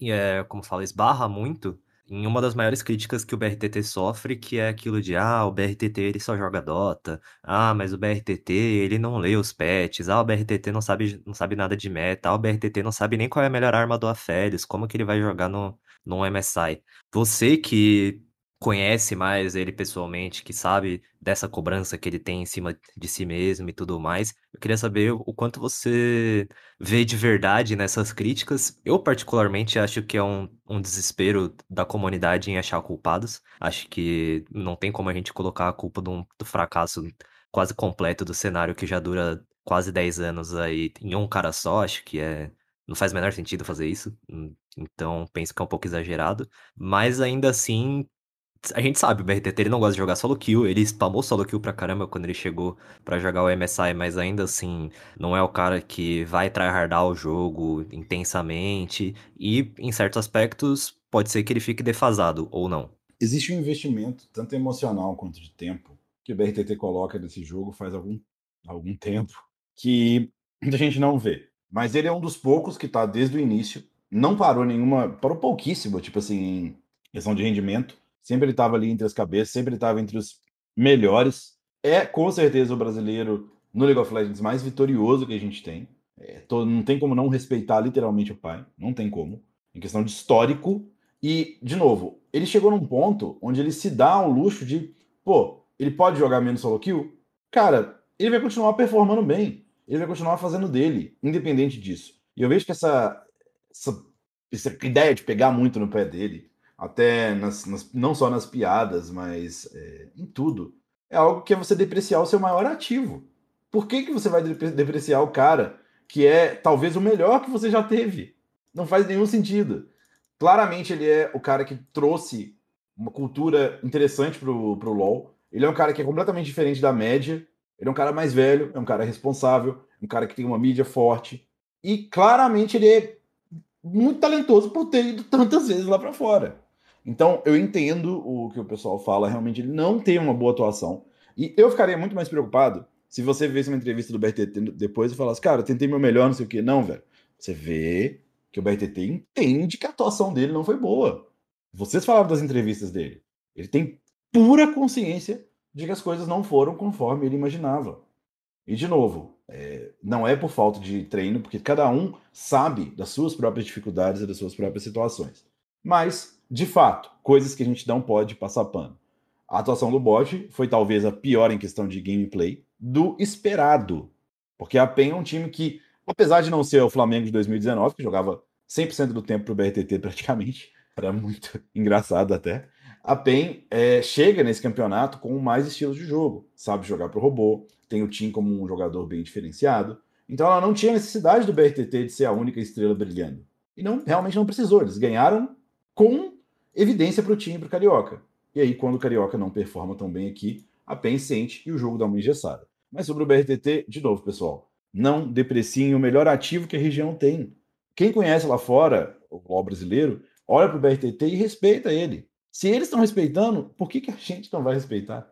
é, como fala, esbarra muito em uma das maiores críticas que o BRTT sofre, que é aquilo de, ah, o BRTT ele só joga Dota, ah, mas o BRTT ele não lê os patches, ah, o BRTT não sabe, não sabe nada de meta, ah, o BRTT não sabe nem qual é a melhor arma do Aphelios, como que ele vai jogar no, no MSI. Você que conhece mais ele pessoalmente, que sabe dessa cobrança que ele tem em cima de si mesmo e tudo mais. Eu queria saber o quanto você vê de verdade nessas críticas. Eu, particularmente, acho que é um, um desespero da comunidade em achar culpados. Acho que não tem como a gente colocar a culpa do, do fracasso quase completo do cenário que já dura quase 10 anos aí em um cara só. Acho que é. Não faz o menor sentido fazer isso. Então, penso que é um pouco exagerado. Mas ainda assim, a gente sabe, o BRTT ele não gosta de jogar solo kill, ele spamou solo kill pra caramba quando ele chegou para jogar o MSI, mas ainda assim, não é o cara que vai tryhardar o jogo intensamente, e em certos aspectos, pode ser que ele fique defasado, ou não. Existe um investimento, tanto emocional quanto de tempo, que o BRTT coloca nesse jogo faz algum, algum tempo, que muita gente não vê. Mas ele é um dos poucos que tá desde o início, não parou nenhuma, parou pouquíssimo, tipo assim, em questão de rendimento, Sempre ele estava ali entre as cabeças, sempre ele estava entre os melhores. É com certeza o brasileiro no League of Legends mais vitorioso que a gente tem. É, tô, não tem como não respeitar literalmente o pai, não tem como. Em questão de histórico. E, de novo, ele chegou num ponto onde ele se dá um luxo de, pô, ele pode jogar menos solo kill? Cara, ele vai continuar performando bem. Ele vai continuar fazendo dele, independente disso. E eu vejo que essa, essa, essa ideia de pegar muito no pé dele, até nas, nas, não só nas piadas, mas é, em tudo, é algo que é você depreciar o seu maior ativo. Por que, que você vai depreciar o cara que é talvez o melhor que você já teve? Não faz nenhum sentido. Claramente ele é o cara que trouxe uma cultura interessante pro, pro LoL. Ele é um cara que é completamente diferente da média. Ele é um cara mais velho, é um cara responsável, um cara que tem uma mídia forte. E claramente ele é muito talentoso por ter ido tantas vezes lá para fora. Então, eu entendo o que o pessoal fala, realmente ele não tem uma boa atuação. E eu ficaria muito mais preocupado se você visse uma entrevista do BRTT depois e falasse, cara, tentei meu melhor, não sei o quê. Não, velho. Você vê que o BRTT entende que a atuação dele não foi boa. Vocês falaram das entrevistas dele. Ele tem pura consciência de que as coisas não foram conforme ele imaginava. E, de novo, é, não é por falta de treino, porque cada um sabe das suas próprias dificuldades e das suas próprias situações. Mas de fato, coisas que a gente não pode passar pano. A atuação do bot foi talvez a pior em questão de gameplay do esperado. Porque a PEN é um time que, apesar de não ser o Flamengo de 2019, que jogava 100% do tempo pro BRTT praticamente, era muito engraçado até, a PEN é, chega nesse campeonato com mais estilos de jogo. Sabe jogar pro robô, tem o Tim como um jogador bem diferenciado. Então ela não tinha necessidade do BRTT de ser a única estrela brilhando. E não realmente não precisou. Eles ganharam com evidência para o time para o Carioca. E aí, quando o Carioca não performa tão bem aqui, a PEN sente e o jogo dá uma engessada. Mas sobre o BRTT, de novo, pessoal, não depreciem o melhor ativo que a região tem. Quem conhece lá fora, o LoL brasileiro, olha para o BRTT e respeita ele. Se eles estão respeitando, por que, que a gente não vai respeitar?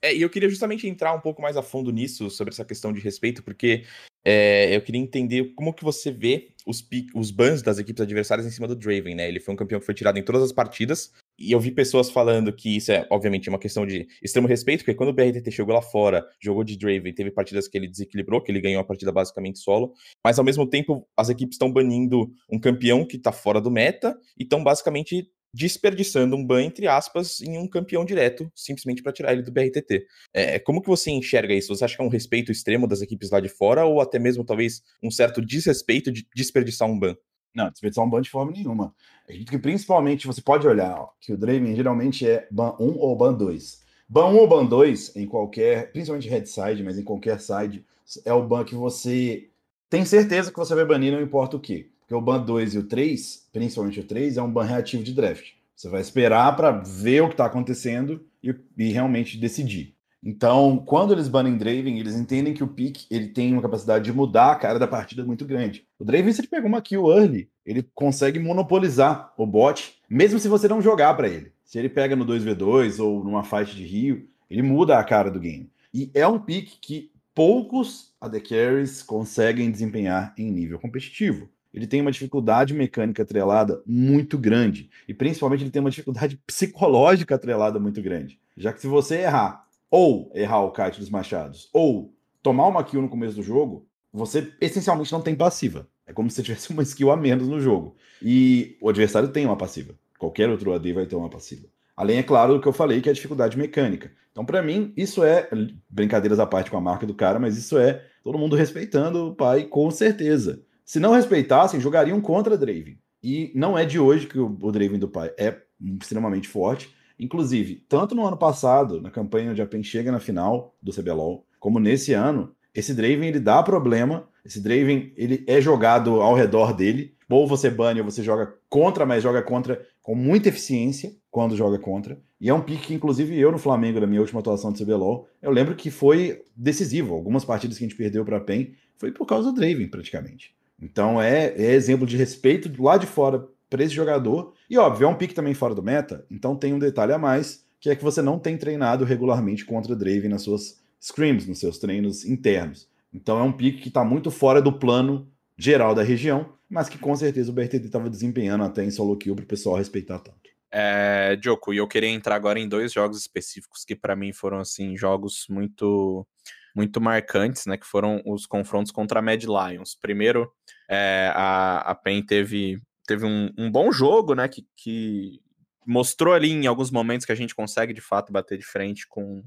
É, e eu queria justamente entrar um pouco mais a fundo nisso, sobre essa questão de respeito, porque é, eu queria entender como que você vê os, os bans das equipes adversárias em cima do Draven, né? Ele foi um campeão que foi tirado em todas as partidas, e eu vi pessoas falando que isso é, obviamente, uma questão de extremo respeito, porque quando o BRTT chegou lá fora, jogou de Draven, teve partidas que ele desequilibrou, que ele ganhou a partida basicamente solo, mas ao mesmo tempo as equipes estão banindo um campeão que tá fora do meta e estão basicamente desperdiçando um ban, entre aspas, em um campeão direto, simplesmente para tirar ele do BRTT. É, como que você enxerga isso? Você acha que é um respeito extremo das equipes lá de fora ou até mesmo talvez um certo desrespeito de desperdiçar um ban? Não, desperdiçar um ban de forma nenhuma. Acredito que principalmente você pode olhar ó, que o Draven geralmente é ban 1 ou ban 2. Ban 1 ou Ban 2, em qualquer, principalmente headside, mas em qualquer side, é o ban que você tem certeza que você vai banir, não importa o que. Porque o ban 2 e o 3, principalmente o 3, é um ban reativo de draft. Você vai esperar para ver o que está acontecendo e, e, realmente decidir. Então, quando eles banem Draven, eles entendem que o pick ele tem uma capacidade de mudar a cara da partida muito grande. O Draven, se ele pega uma kill early, ele consegue monopolizar o bot, mesmo se você não jogar para ele. Se ele pega no 2v2 ou numa fight de Rio, ele muda a cara do game. E é um pick que poucos AD Carries conseguem desempenhar em nível competitivo ele tem uma dificuldade mecânica atrelada muito grande. E principalmente ele tem uma dificuldade psicológica atrelada muito grande. Já que se você errar, ou errar o kite dos machados, ou tomar uma kill no começo do jogo, você essencialmente não tem passiva. É como se tivesse uma skill a menos no jogo. E o adversário tem uma passiva. Qualquer outro AD vai ter uma passiva. Além, é claro, do que eu falei, que é a dificuldade mecânica. Então, para mim, isso é brincadeiras à parte com a marca do cara, mas isso é todo mundo respeitando o pai, com certeza. Se não respeitassem, jogariam contra Draven. E não é de hoje que o, o Draven do pai é extremamente forte. Inclusive, tanto no ano passado, na campanha onde a PEN chega na final do CBLOL, como nesse ano, esse Draven ele dá problema. Esse Draven ele é jogado ao redor dele. Ou você bane ou você joga contra, mas joga contra com muita eficiência quando joga contra. E é um pique que, inclusive, eu no Flamengo, na minha última atuação do CBLOL, eu lembro que foi decisivo. Algumas partidas que a gente perdeu para a PEN foi por causa do Draven, praticamente. Então é, é exemplo de respeito lado de fora para esse jogador. E óbvio, é um pique também fora do meta, então tem um detalhe a mais, que é que você não tem treinado regularmente contra Draven nas suas scrims, nos seus treinos internos. Então é um pique que está muito fora do plano geral da região, mas que com certeza o BRTT estava desempenhando até em solo kill para o pessoal respeitar tanto. É, Joko, e eu queria entrar agora em dois jogos específicos que para mim foram assim jogos muito muito marcantes, né, que foram os confrontos contra a Mad Lions. Primeiro, é, a, a PEN teve, teve um, um, bom jogo, né, que, que mostrou ali em alguns momentos que a gente consegue de fato bater de frente com,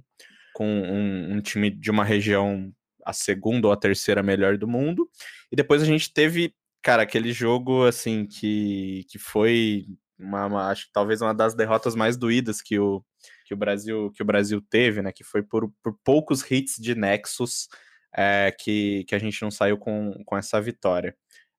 com um, um time de uma região a segunda ou a terceira melhor do mundo. E depois a gente teve, cara, aquele jogo assim que, que foi uma, uma, acho que talvez uma das derrotas mais doídas que o, que o Brasil que o Brasil teve, né? Que foi por, por poucos hits de Nexus é, que, que a gente não saiu com, com essa vitória.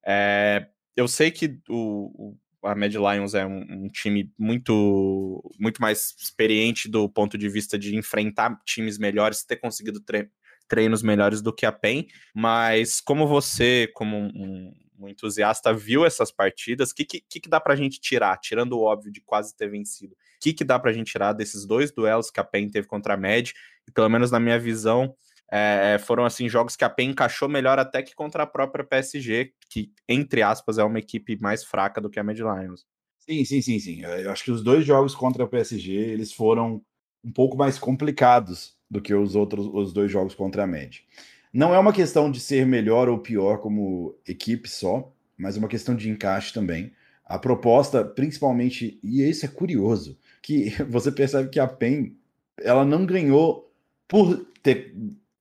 É, eu sei que o, a Mad Lions é um, um, time muito, muito mais experiente do ponto de vista de enfrentar times melhores, ter conseguido tre treinos melhores do que a PEN, mas como você, como um, um entusiasta, viu essas partidas, o que, que, que dá pra gente tirar, tirando o óbvio de quase ter vencido? Que, que dá pra gente tirar desses dois duelos que a PEN teve contra a Med? E pelo menos na minha visão, é, foram assim jogos que a PEN encaixou melhor até que contra a própria PSG, que, entre aspas, é uma equipe mais fraca do que a Mad Lions. Sim, sim, sim, sim. Eu acho que os dois jogos contra a PSG, eles foram um pouco mais complicados do que os outros os dois jogos contra a Med. Não é uma questão de ser melhor ou pior como equipe só, mas uma questão de encaixe também. A proposta, principalmente, e isso é curioso, que você percebe que a PEN ela não ganhou por ter,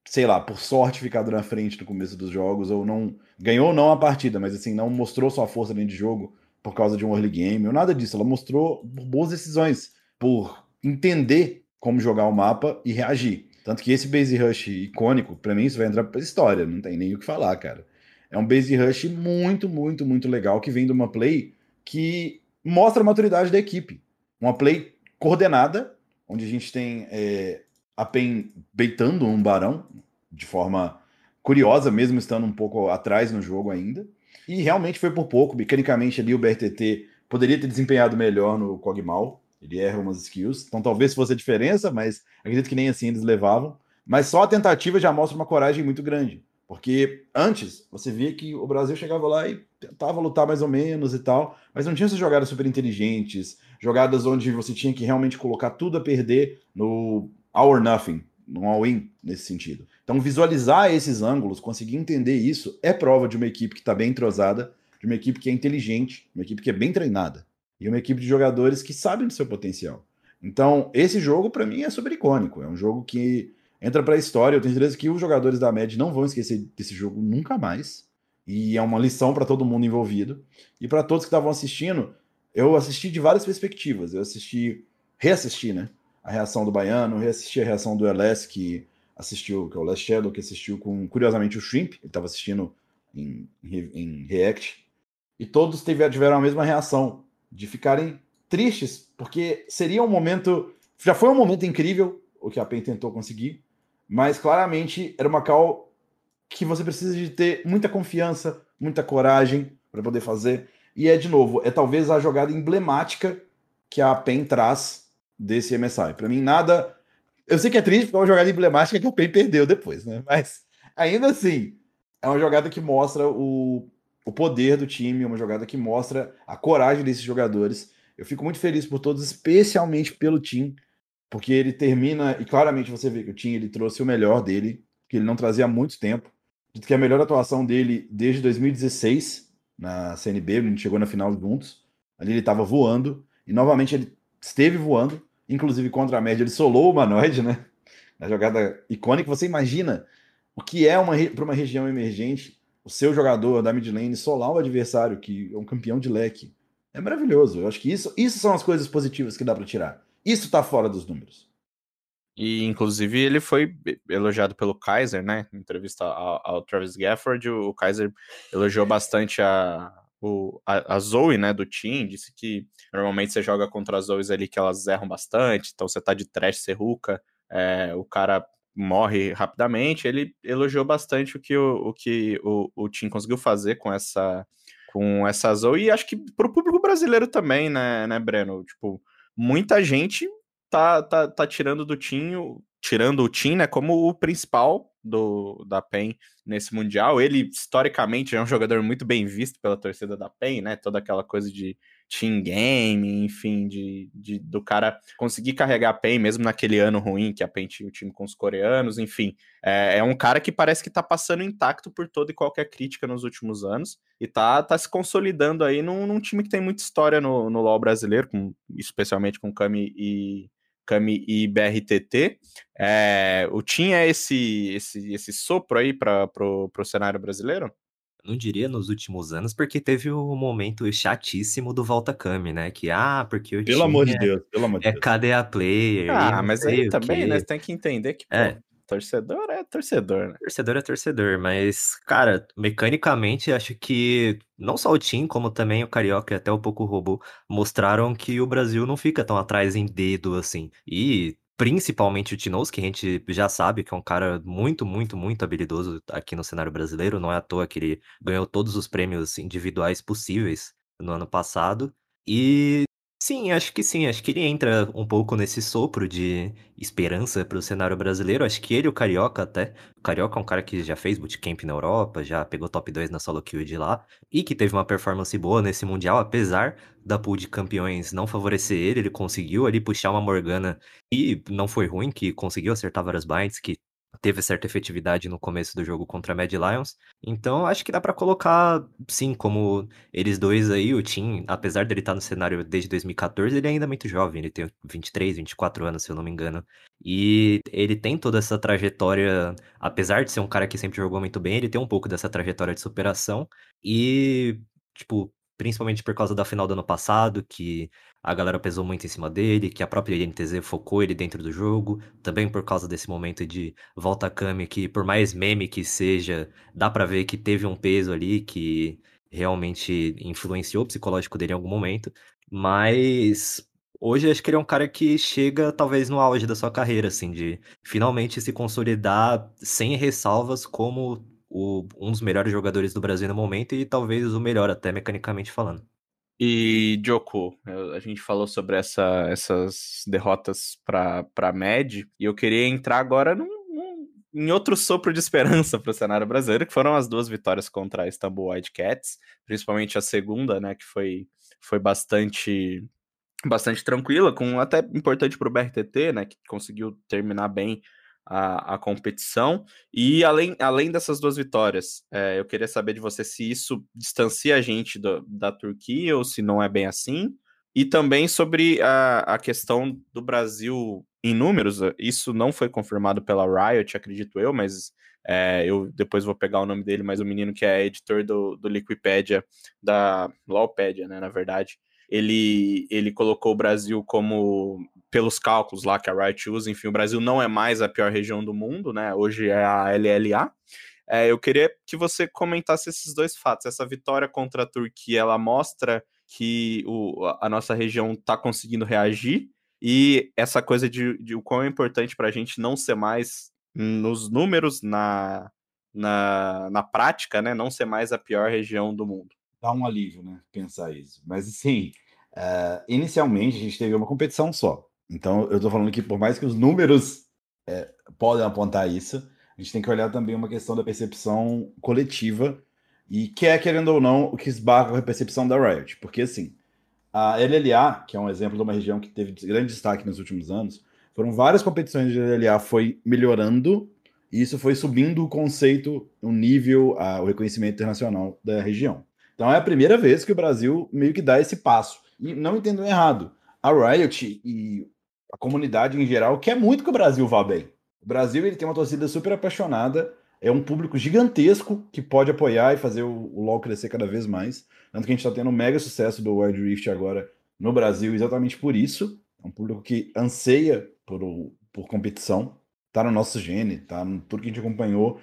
sei lá, por sorte ficado na frente no começo dos jogos, ou não ganhou não a partida, mas assim, não mostrou sua força dentro de jogo por causa de um early game, ou nada disso. Ela mostrou boas decisões, por entender como jogar o mapa e reagir. Tanto que esse base rush icônico, para mim, isso vai entrar pra história, não tem nem o que falar, cara. É um base rush muito, muito, muito legal que vem de uma play que mostra a maturidade da equipe. Uma play coordenada, onde a gente tem é, a PEN beitando um barão de forma curiosa, mesmo estando um pouco atrás no jogo ainda. E realmente foi por pouco. Mecanicamente ali o BRTT poderia ter desempenhado melhor no Cogmal. Ele erra umas skills. Então talvez fosse a diferença, mas acredito que nem assim eles levavam. Mas só a tentativa já mostra uma coragem muito grande. Porque antes você via que o Brasil chegava lá e tentava lutar mais ou menos e tal, mas não tinha essas jogadas super inteligentes, jogadas onde você tinha que realmente colocar tudo a perder no all or nothing, no all-in nesse sentido. Então visualizar esses ângulos, conseguir entender isso, é prova de uma equipe que está bem entrosada, de uma equipe que é inteligente, uma equipe que é bem treinada e uma equipe de jogadores que sabem do seu potencial. Então, esse jogo, para mim, é super icônico. É um jogo que entra para a história. Eu tenho certeza que os jogadores da MED não vão esquecer desse jogo nunca mais. E é uma lição para todo mundo envolvido. E para todos que estavam assistindo, eu assisti de várias perspectivas. Eu assisti, reassisti, né? a reação do Baiano, reassisti a reação do LS, que assistiu, que é o Last Shadow, que assistiu com, curiosamente, o Shrimp, ele estava assistindo em, em, React, e todos tiveram a mesma reação, de ficarem tristes, porque seria um momento, já foi um momento incrível, o que a PEN tentou conseguir, mas claramente era uma call que você precisa de ter muita confiança, muita coragem para poder fazer, e é, de novo, é talvez a jogada emblemática que a PEN traz desse MSI. Para mim, nada. Eu sei que é triste porque é uma jogada emblemática que a PEN perdeu depois, né? Mas ainda assim, é uma jogada que mostra o, o poder do time, uma jogada que mostra a coragem desses jogadores. Eu fico muito feliz por todos, especialmente pelo Tim, porque ele termina, e claramente você vê que o Tim ele trouxe o melhor dele, que ele não trazia há muito tempo. Que é a melhor atuação dele desde 2016 na CNB, a gente chegou na final juntos. Ali ele estava voando, e novamente ele esteve voando, inclusive contra a média, ele solou o Manoide, né? Na jogada icônica. Você imagina o que é uma, para uma região emergente, o seu jogador da mid lane solar o adversário, que é um campeão de leque. É maravilhoso. Eu acho que isso, isso são as coisas positivas que dá para tirar. Isso tá fora dos números. E, inclusive, ele foi elogiado pelo Kaiser, né? Em entrevista ao, ao Travis Gafford, o Kaiser elogiou bastante a, o, a, a, Zoe, né, do team, disse que normalmente você joga contra as Zoes ali que elas erram bastante, então você tá de trash, serruca, é, o cara morre rapidamente. Ele elogiou bastante o que o, o que o, o Tim conseguiu fazer com essa com essa Zoe e acho que pro público brasileiro também, né, né, Breno? Tipo, muita gente tá, tá, tá tirando do Tim, tirando o Tim, né, como o principal do, da PEN nesse Mundial. Ele, historicamente, é um jogador muito bem visto pela torcida da PEN, né? Toda aquela coisa de team game, enfim, de, de, do cara conseguir carregar a PEN, mesmo naquele ano ruim que a PEN tinha o time com os coreanos, enfim. É, é, um cara que parece que tá passando intacto por toda e qualquer crítica nos últimos anos e tá, tá se consolidando aí num, num time que tem muita história no, no LoL brasileiro, com, especialmente com Kami e Kami e BRTT. É, o tinha esse, esse, esse sopro aí para o cenário brasileiro? não diria nos últimos anos, porque teve o um momento chatíssimo do Volta Kami, né? Que, ah, porque o Pelo amor de Deus, pelo amor de é Deus. KDA player. Ah, mas aí também, né? Você tem que entender que, pô, é. Torcedor é torcedor, né? Torcedor é torcedor, mas, cara, mecanicamente, acho que não só o Tim, como também o Carioca e até o Pouco Robô mostraram que o Brasil não fica tão atrás em dedo assim. E principalmente o Tinoz, que a gente já sabe que é um cara muito, muito, muito habilidoso aqui no cenário brasileiro. Não é à toa que ele ganhou todos os prêmios individuais possíveis no ano passado. E Sim, acho que sim. Acho que ele entra um pouco nesse sopro de esperança para o cenário brasileiro. Acho que ele o Carioca até. O Carioca é um cara que já fez bootcamp na Europa, já pegou top 2 na solo queue de lá e que teve uma performance boa nesse Mundial, apesar da pool de campeões não favorecer ele. Ele conseguiu ali puxar uma Morgana e não foi ruim, que conseguiu acertar várias binds, que teve certa efetividade no começo do jogo contra a Mad Lions. Então acho que dá para colocar, sim, como eles dois aí, o Tim, apesar dele estar tá no cenário desde 2014, ele ainda é muito jovem, ele tem 23, 24 anos, se eu não me engano. E ele tem toda essa trajetória, apesar de ser um cara que sempre jogou muito bem, ele tem um pouco dessa trajetória de superação. E, tipo, principalmente por causa da final do ano passado, que a galera pesou muito em cima dele, que a própria INTZ focou ele dentro do jogo, também por causa desse momento de volta a Kami, que por mais meme que seja, dá para ver que teve um peso ali que realmente influenciou o psicológico dele em algum momento, mas hoje acho que ele é um cara que chega talvez no auge da sua carreira, assim, de finalmente se consolidar sem ressalvas como o, um dos melhores jogadores do Brasil no momento e talvez o melhor até mecanicamente falando. E Joko, a gente falou sobre essa, essas derrotas para a MED e eu queria entrar agora num, num, em outro sopro de esperança para o cenário brasileiro, que foram as duas vitórias contra a Istanbul Wildcats, principalmente a segunda, né, que foi, foi bastante bastante tranquila, com até importante para o BRTT, né, que conseguiu terminar bem a, a competição. E além, além dessas duas vitórias, é, eu queria saber de você se isso distancia a gente do, da Turquia ou se não é bem assim. E também sobre a, a questão do Brasil em números, isso não foi confirmado pela Riot, acredito eu, mas é, eu depois vou pegar o nome dele, mas o menino que é editor do, do Liquipedia, da Lawpedia, né, na verdade, ele, ele colocou o Brasil como pelos cálculos lá que a Riot usa, enfim, o Brasil não é mais a pior região do mundo, né? Hoje é a LLA. É, eu queria que você comentasse esses dois fatos. Essa vitória contra a Turquia, ela mostra que o, a nossa região está conseguindo reagir e essa coisa de, de o quão é importante para a gente não ser mais nos números, na, na, na prática, né? Não ser mais a pior região do mundo. Dá um alívio, né? Pensar isso. Mas assim, uh, inicialmente a gente teve uma competição só. Então eu estou falando que por mais que os números é, podem apontar isso, a gente tem que olhar também uma questão da percepção coletiva e que é, querendo ou não, o que esbarra a percepção da Riot. Porque, assim, a LLA, que é um exemplo de uma região que teve grande destaque nos últimos anos, foram várias competições de LLA foi melhorando e isso foi subindo o conceito, o nível, a, o reconhecimento internacional da região. Então é a primeira vez que o Brasil meio que dá esse passo. E não entendam errado, a Riot e a comunidade em geral quer muito que o Brasil vá bem. O Brasil ele tem uma torcida super apaixonada, é um público gigantesco que pode apoiar e fazer o, o LoL crescer cada vez mais. Tanto que a gente está tendo um mega sucesso do Wild Rift agora no Brasil exatamente por isso. É um público que anseia por, por competição, tá no nosso gene, tá no tudo que a gente acompanhou.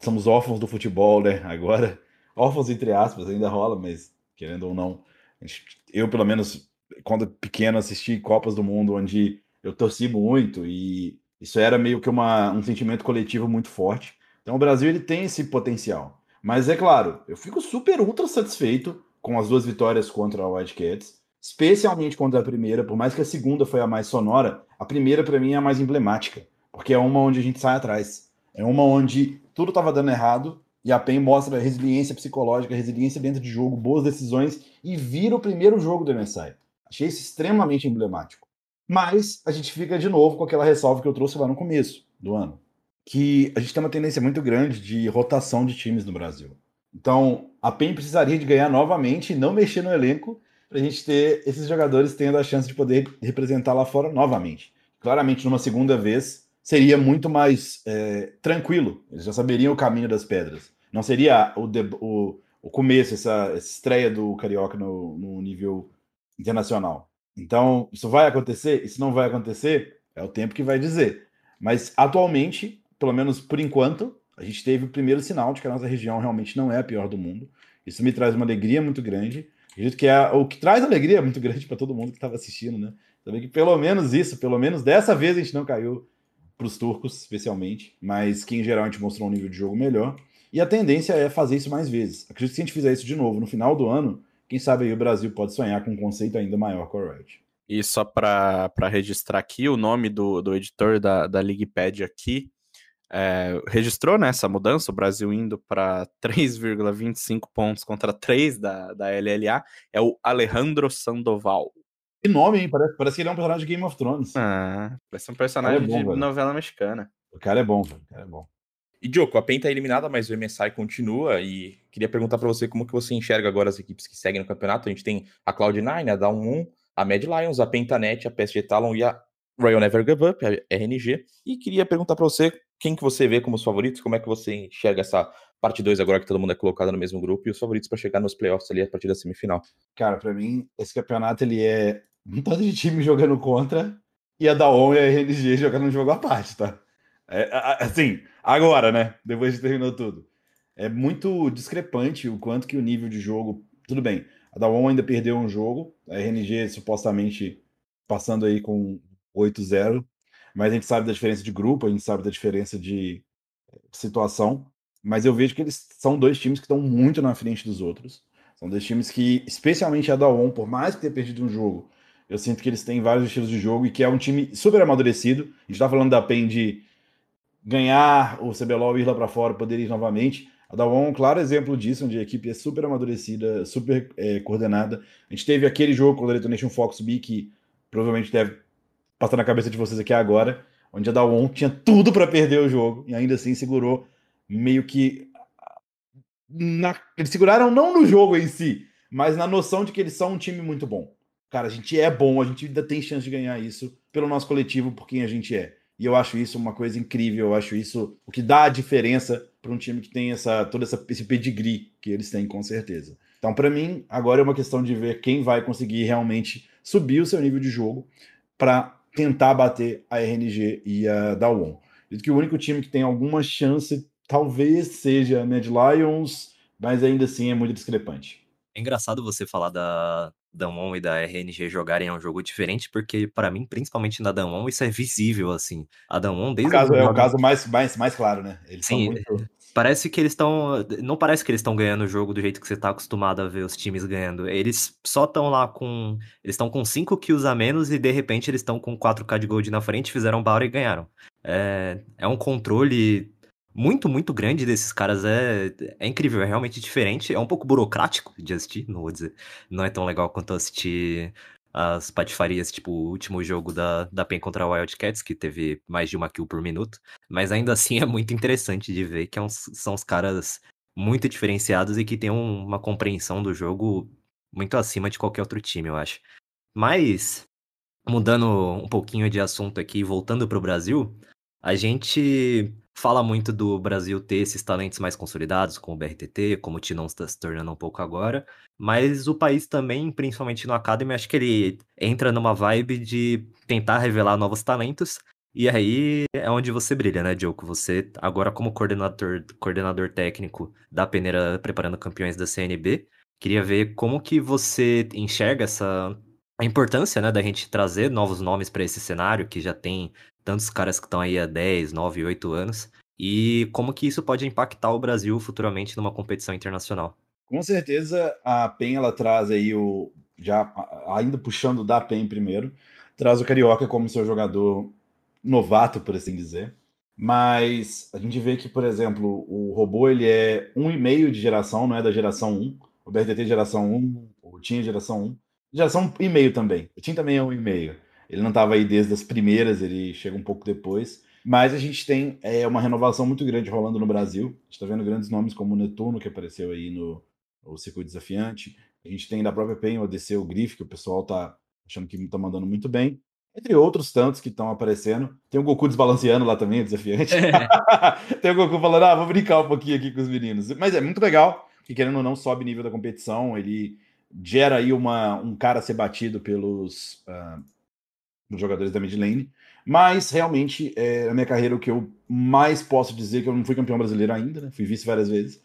Somos órfãos do futebol, né? Agora, órfãos entre aspas, ainda rola, mas querendo ou não, gente, eu pelo menos quando pequeno assisti Copas do Mundo onde eu torci muito e isso era meio que uma, um sentimento coletivo muito forte. Então o Brasil ele tem esse potencial. Mas é claro, eu fico super ultra satisfeito com as duas vitórias contra a Wildcats, especialmente contra a primeira, por mais que a segunda foi a mais sonora, a primeira para mim é a mais emblemática, porque é uma onde a gente sai atrás. É uma onde tudo estava dando errado e a PEN mostra resiliência psicológica, resiliência dentro de jogo, boas decisões e vira o primeiro jogo do MSI. Achei isso extremamente emblemático. Mas a gente fica de novo com aquela ressalva que eu trouxe lá no começo do ano, que a gente tem uma tendência muito grande de rotação de times no Brasil. Então, a PEN precisaria de ganhar novamente e não mexer no elenco para a gente ter esses jogadores tendo a chance de poder representar lá fora novamente. Claramente, numa segunda vez, seria muito mais é, tranquilo. Eles já saberiam o caminho das pedras. Não seria o, o, o começo, essa, essa, estreia do Carioca no, no nível internacional. Então, isso vai acontecer? Isso não vai acontecer? É o tempo que vai dizer. Mas atualmente, pelo menos por enquanto, a gente teve o primeiro sinal de que a nossa região realmente não é a pior do mundo. Isso me traz uma alegria muito grande. Acredito que é o que traz alegria muito grande para todo mundo que estava assistindo, né? Saber que pelo menos isso, pelo menos dessa vez a gente não caiu para os turcos, especialmente, mas que em geral a gente mostrou um nível de jogo melhor. E a tendência é fazer isso mais vezes. Acredito que se a gente fizer isso de novo no final do ano, quem sabe aí o Brasil pode sonhar com um conceito ainda maior com a Riot. E só para registrar aqui, o nome do, do editor da, da Ligpad aqui é, registrou né, essa mudança, o Brasil indo para 3,25 pontos contra 3 da, da LLA, é o Alejandro Sandoval. Que nome, hein? Parece, parece que ele é um personagem de Game of Thrones. Ah, parece um personagem é bom, de velho. novela mexicana. O cara é bom, velho. O cara é bom. E, Diogo, a PEN tá eliminada, mas o MSI continua. E queria perguntar para você como que você enxerga agora as equipes que seguem no campeonato. A gente tem a Cloud9, a Down1, a Mad Lions, a Pentanet, a PSG Talon e a Royal Never Give Up, a RNG. E queria perguntar para você quem que você vê como os favoritos, como é que você enxerga essa parte 2 agora que todo mundo é colocado no mesmo grupo e os favoritos para chegar nos playoffs ali a partir da semifinal. Cara, para mim, esse campeonato ele é um tanto de time jogando contra e a Daon e a RNG jogando um jogo à parte, tá? É, assim, agora, né? Depois de terminou tudo. É muito discrepante o quanto que o nível de jogo. Tudo bem, a Dawon ainda perdeu um jogo, a RNG supostamente passando aí com 8-0, mas a gente sabe da diferença de grupo, a gente sabe da diferença de situação. Mas eu vejo que eles são dois times que estão muito na frente dos outros. São dois times que, especialmente a Dawon, por mais que tenha perdido um jogo, eu sinto que eles têm vários estilos de jogo e que é um time super amadurecido. A gente tá falando da PEN de ganhar o CBLOL ir lá para fora, poder ir novamente. A Dawn é um claro exemplo disso, onde a equipe é super amadurecida, super é, coordenada. A gente teve aquele jogo com a Detonation Fox B, que provavelmente deve passar na cabeça de vocês aqui agora, onde a Dawn tinha tudo para perder o jogo e ainda assim segurou meio que. Na... Eles seguraram não no jogo em si, mas na noção de que eles são um time muito bom. Cara, a gente é bom, a gente ainda tem chance de ganhar isso pelo nosso coletivo, por quem a gente é. E eu acho isso uma coisa incrível, eu acho isso o que dá a diferença para um time que tem essa todo essa, esse pedigree que eles têm, com certeza. Então, para mim, agora é uma questão de ver quem vai conseguir realmente subir o seu nível de jogo para tentar bater a RNG e a Dawon. Acredito que o único time que tem alguma chance talvez seja a Ned Lions, mas ainda assim é muito discrepante. É engraçado você falar da Damwon e da RNG jogarem um jogo diferente, porque para mim, principalmente na Damwon, isso é visível, assim. A Damwon desde... O caso, é o jogo- caso mais, mais, mais claro, né? Eles Sim, muito... Parece que eles estão. Não parece que eles estão ganhando o jogo do jeito que você tá acostumado a ver os times ganhando. Eles só estão lá com. Eles estão com 5 kills a menos e de repente eles estão com 4k de gold na frente, fizeram Baura e ganharam. É, é um controle muito, muito grande desses caras. É, é incrível, é realmente diferente. É um pouco burocrático de assistir, não vou dizer. Não é tão legal quanto assistir as patifarias, tipo o último jogo da, da PEN contra a Wildcats, que teve mais de uma kill por minuto. Mas ainda assim é muito interessante de ver que é uns- são os caras muito diferenciados e que têm um- uma compreensão do jogo muito acima de qualquer outro time, eu acho. Mas, mudando um pouquinho de assunto aqui, voltando para o Brasil, a gente fala muito do Brasil ter esses talentos mais consolidados, como o BRTT, como o Tinão está se tornando um pouco agora, mas o país também, principalmente no Academy, acho que ele entra numa vibe de tentar revelar novos talentos, e aí é onde você brilha, né, Diogo? Você, agora como coordenador, coordenador técnico da peneira preparando campeões da CNB, queria ver como que você enxerga essa a importância, né, da gente trazer novos nomes para esse cenário, que já tem tantos caras que estão aí há 10, 9, 8 anos, e como que isso pode impactar o Brasil futuramente numa competição internacional. Com certeza a PEN ela traz aí o. Já ainda puxando da PEN primeiro, traz o Carioca como seu jogador novato, por assim dizer. Mas a gente vê que, por exemplo, o robô ele é um e meio de geração, não é da geração 1. O BRTT geração 1, o Tim geração 1. Geração e meio também. O Tim também é um e meio. Ele não estava aí desde as primeiras, ele chega um pouco depois. Mas a gente tem é, uma renovação muito grande rolando no Brasil. A gente está vendo grandes nomes como o Netuno, que apareceu aí no o Circuito Desafiante. A gente tem da própria PEN o ADC, o Griff, que o pessoal tá achando que tá mandando muito bem. Entre outros tantos que estão aparecendo. Tem o Goku desbalanceando lá também, o desafiante. tem o Goku falando, ah, vou brincar um pouquinho aqui com os meninos. Mas é muito legal, que querendo ou não, sobe nível da competição. Ele gera aí uma, um cara a ser batido pelos, ah, pelos jogadores da mid lane. Mas realmente, é, na minha carreira, o que eu mais posso dizer é que eu não fui campeão brasileiro ainda, né? Fui vice várias vezes.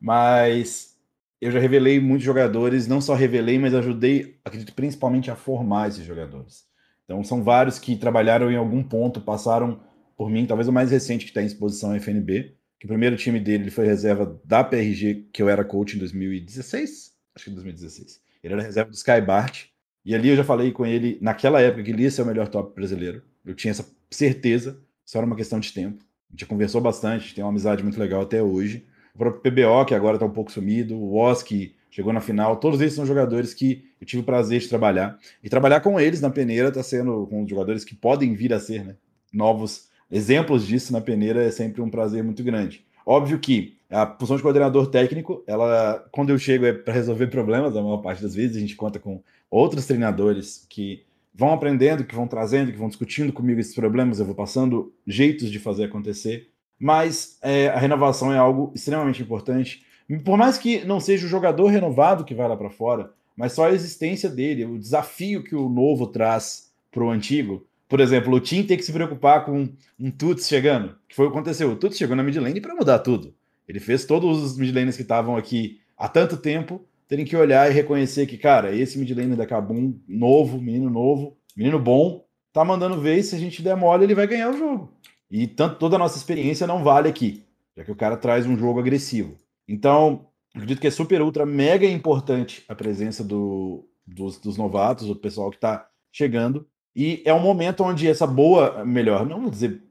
Mas eu já revelei muitos jogadores, não só revelei, mas ajudei, acredito, principalmente a formar esses jogadores. Então são vários que trabalharam em algum ponto, passaram por mim, talvez o mais recente que está em exposição é FNB, que o primeiro time dele ele foi reserva da PRG, que eu era coach em 2016, acho que em 2016. Ele era reserva do Sky Bart, e ali eu já falei com ele, naquela época, que ele ia ser o melhor top brasileiro. Eu tinha essa certeza, só era uma questão de tempo. A gente conversou bastante, tem uma amizade muito legal até hoje. O próprio PBO, que agora está um pouco sumido, o que chegou na final, todos esses são jogadores que eu tive o prazer de trabalhar. E trabalhar com eles na peneira está sendo com jogadores que podem vir a ser né, novos exemplos disso na peneira, é sempre um prazer muito grande. Óbvio que a função de coordenador técnico, ela, quando eu chego é para resolver problemas, a maior parte das vezes a gente conta com outros treinadores que vão aprendendo, que vão trazendo, que vão discutindo comigo esses problemas, eu vou passando jeitos de fazer acontecer. Mas é, a renovação é algo extremamente importante. Por mais que não seja o jogador renovado que vai lá para fora, mas só a existência dele, o desafio que o novo traz para o antigo. Por exemplo, o Tim tem que se preocupar com um Tuts chegando, que foi o que aconteceu. O Tuts chegou na mid lane para mudar tudo. Ele fez todos os mid lanes que estavam aqui há tanto tempo terem que olhar e reconhecer que, cara, esse mid lane da Kabum, novo, menino novo, menino bom, tá mandando ver e se a gente der mole, ele vai ganhar o jogo. E tanto toda a nossa experiência não vale aqui, já que o cara traz um jogo agressivo. Então, acredito que é super, ultra, mega importante a presença do, dos, dos novatos, do pessoal que tá chegando. E é um momento onde essa boa, melhor, não vou dizer.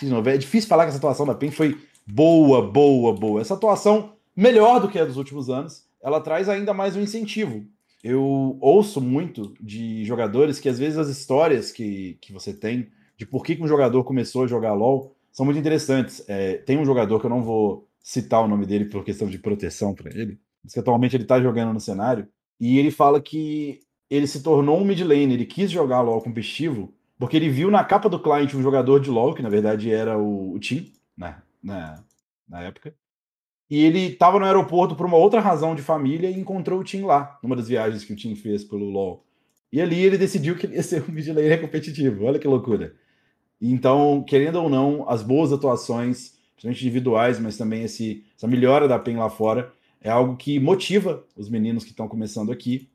De novo, é difícil falar que essa atuação da PEN foi boa, boa, boa. Essa atuação melhor do que a dos últimos anos, ela traz ainda mais um incentivo. Eu ouço muito de jogadores que às vezes as histórias que, que você tem de por que, que um jogador começou a jogar LoL são muito interessantes. É, tem um jogador que eu não vou citar o nome dele por questão de proteção para ele, mas que atualmente ele está jogando no cenário, e ele fala que ele se tornou um mid lane, ele quis jogar LoL competitivo, porque ele viu na capa do client um jogador de LoL, que na verdade era o, o Tim, né, na, na época, e ele estava no aeroporto por uma outra razão de família e encontrou o Tim lá, numa das viagens que o Tim fez pelo LoL. E ali ele decidiu que ele ia ser um mid competitivo. Olha que loucura. Então, querendo ou não, as boas atuações, principalmente individuais, mas também esse, essa melhora da PEN lá fora, é algo que motiva os meninos que estão começando aqui.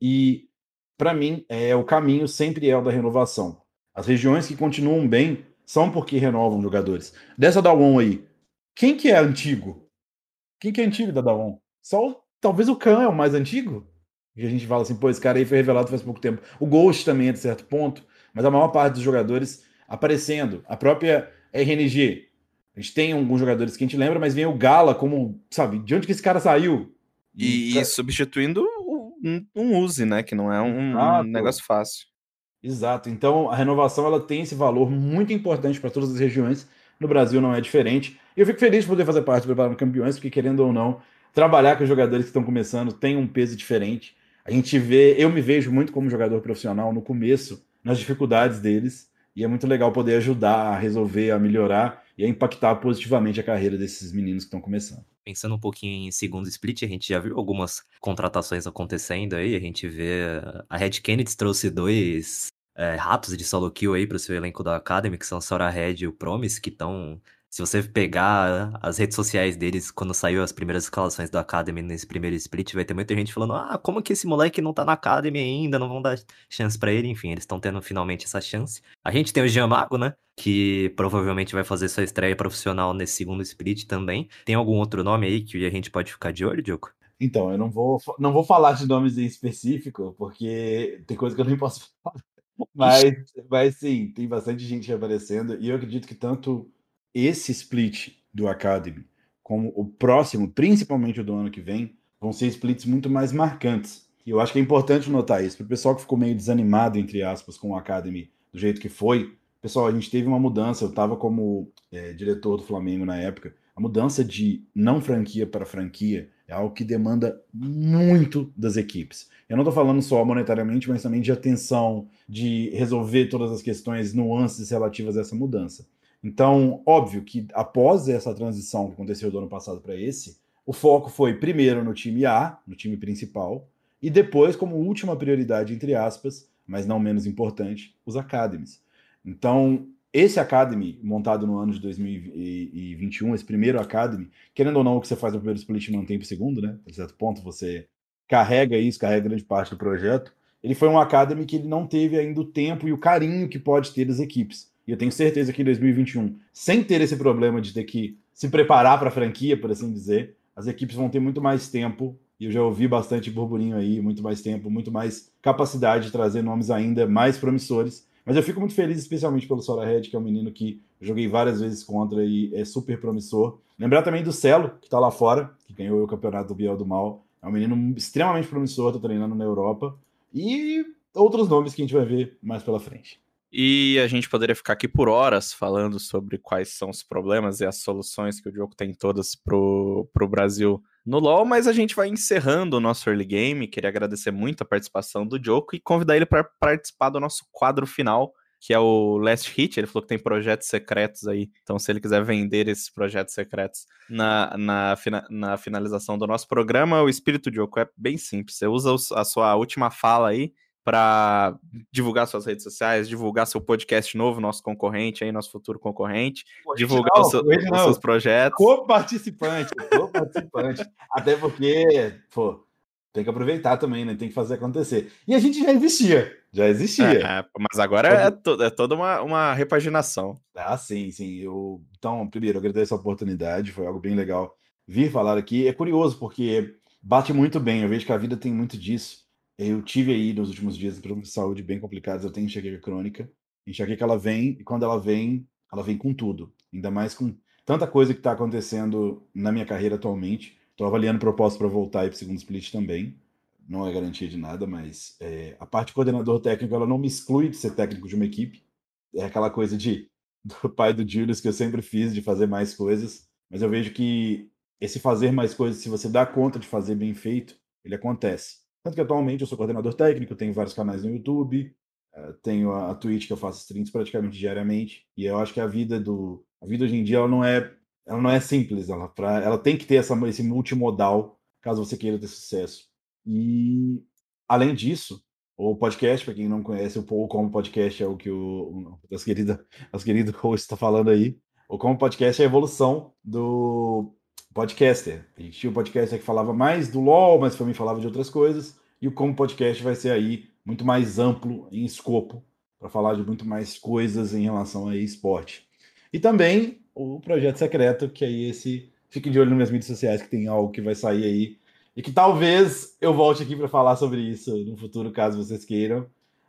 E, para mim, é o caminho sempre é o da renovação. As regiões que continuam bem são porque renovam jogadores. Dessa da One aí, quem que é antigo? Quem que é antigo da Dawn? Só talvez o Khan é o mais antigo. Que a gente fala assim, pô, esse cara aí foi revelado faz pouco tempo. O Ghost também é de certo ponto, mas a maior parte dos jogadores aparecendo. A própria RNG. A gente tem alguns jogadores que a gente lembra, mas vem o Gala como, sabe, de onde que esse cara saiu? E, e substituindo um, um Uzi, né? Que não é um, um, negócio fácil. Exato. Então a renovação ela tem esse valor muito importante para todas as regiões. No Brasil não é diferente. E eu fico feliz de poder fazer parte do Preparando Campeões, porque querendo ou não, trabalhar com os jogadores que estão começando tem um peso diferente. A gente vê, eu me vejo muito como jogador profissional no começo, nas dificuldades deles. E é muito legal poder ajudar a resolver, a melhorar e a impactar positivamente a carreira desses meninos que estão começando. Pensando um pouquinho em segundo split, a gente já viu algumas contratações acontecendo aí. A gente vê a Red Kennedy trouxe dois é, ratos de solo kill aí para o seu elenco da Academy, que são Sora Red e o Promise, que estão se você pegar as redes sociais deles, quando saiu as primeiras escalações do Academy nesse primeiro split, vai ter muita gente falando: ah, como que esse moleque não tá na Academy ainda? Não vão dar chance para ele. Enfim, eles estão tendo finalmente essa chance. A gente tem o Jean Mago, né? Que provavelmente vai fazer sua estreia profissional nesse segundo split também. Tem algum outro nome aí que a gente pode ficar de olho, Diogo? Então, eu não vou, não vou falar de nomes em específico, porque tem coisa que eu nem posso falar. Mas, mas sim, tem bastante gente aparecendo, e eu acredito que tanto esse split do Academy, como o próximo, principalmente o do ano que vem, vão ser splits muito mais marcantes. E eu acho que é importante notar isso. Para o pessoal que ficou meio desanimado, entre aspas, com o Academy do jeito que foi, pessoal, a gente teve uma mudança. Eu estava como é, diretor do Flamengo na época. A mudança de não franquia para franquia é algo que demanda muito das equipes. Eu não estou falando só monetariamente, mas também de atenção, de resolver todas as questões, nuances relativas a essa mudança. Então, óbvio que após essa transição que aconteceu do ano passado para esse, o foco foi primeiro no time A, no time principal, e depois, como última prioridade, entre aspas, mas não menos importante, os academies. Então, esse Academy, montado no ano de 2021, esse primeiro Academy, querendo ou não, o que você faz no primeiro split mantém para o segundo, né? A certo ponto, você carrega isso, carrega grande parte do projeto. Ele foi um Academy que ele não teve ainda o tempo e o carinho que pode ter das equipes. E eu tenho certeza que em 2021, sem ter esse problema de ter que se preparar para a franquia, por assim dizer, as equipes vão ter muito mais tempo. E eu já ouvi bastante burburinho aí, muito mais tempo, muito mais capacidade de trazer nomes ainda mais promissores. Mas eu fico muito feliz, especialmente pelo Sora Red, que é um menino que joguei várias vezes contra e é super promissor. Lembrar também do Celo, que está lá fora, que ganhou o campeonato do Biel do Mal. É um menino extremamente promissor, está treinando na Europa. E outros nomes que a gente vai ver mais pela frente. E a gente poderia ficar aqui por horas falando sobre quais são os problemas e as soluções que o jogo tem todas pro, pro Brasil no LoL, mas a gente vai encerrando o nosso early game. Queria agradecer muito a participação do Joko e convidar ele para participar do nosso quadro final, que é o Last Hit. Ele falou que tem projetos secretos aí, então se ele quiser vender esses projetos secretos na, na, na finalização do nosso programa, o espírito Joko é bem simples. Você usa a sua última fala aí para divulgar suas redes sociais, divulgar seu podcast novo, nosso concorrente aí, nosso futuro concorrente, divulgar os, seu, os, seus projetos. Co-participante, co-participante. Até porque, pô, tem que aproveitar também, né? Tem que fazer acontecer. E a gente já existia, já existia. É, mas agora é, to, é toda uma, uma repaginação. Ah, sim, sim. Eu, então, primeiro, eu agradeço a oportunidade, foi algo bem legal vir falar aqui. É curioso, porque bate muito bem, eu vejo que a vida tem muito disso eu tive aí nos últimos dias problemas de saúde bem complicados. Eu tenho enxaqueca crônica. Enxaqueca ela vem, e quando ela vem, ela vem com tudo. Ainda mais com tanta coisa que está acontecendo na minha carreira atualmente. Estou avaliando propósito para voltar para o segundo split também. Não é garantia de nada, mas é, a parte de coordenador técnico ela não me exclui de ser técnico de uma equipe. É aquela coisa de do pai do Julius que eu sempre fiz de fazer mais coisas. Mas eu vejo que esse fazer mais coisas, se você dá conta de fazer bem feito, ele acontece. Tanto que atualmente eu sou coordenador técnico, tenho vários canais no YouTube, eh, tenho a Twitch que eu faço streams praticamente diariamente, e eu acho que a vida do a vida hoje em dia ela não é ela não é simples, ela pra, ela tem que ter essa esse multimodal caso você queira ter sucesso. E além disso, O podcast, para quem não conhece, o como podcast é o que o, o as queridas as querido host está falando aí. O como podcast é a evolução do podcaster. A gente tinha um podcaster que falava mais do LoL, mas também falava de outras coisas. E o como podcast vai ser aí muito mais amplo em escopo para falar de muito mais coisas em relação a esporte. E também o projeto secreto, que aí esse fiquem de olho nas minhas mídias sociais que tem algo que vai sair aí e que talvez eu volte aqui para falar sobre isso no futuro, caso vocês queiram,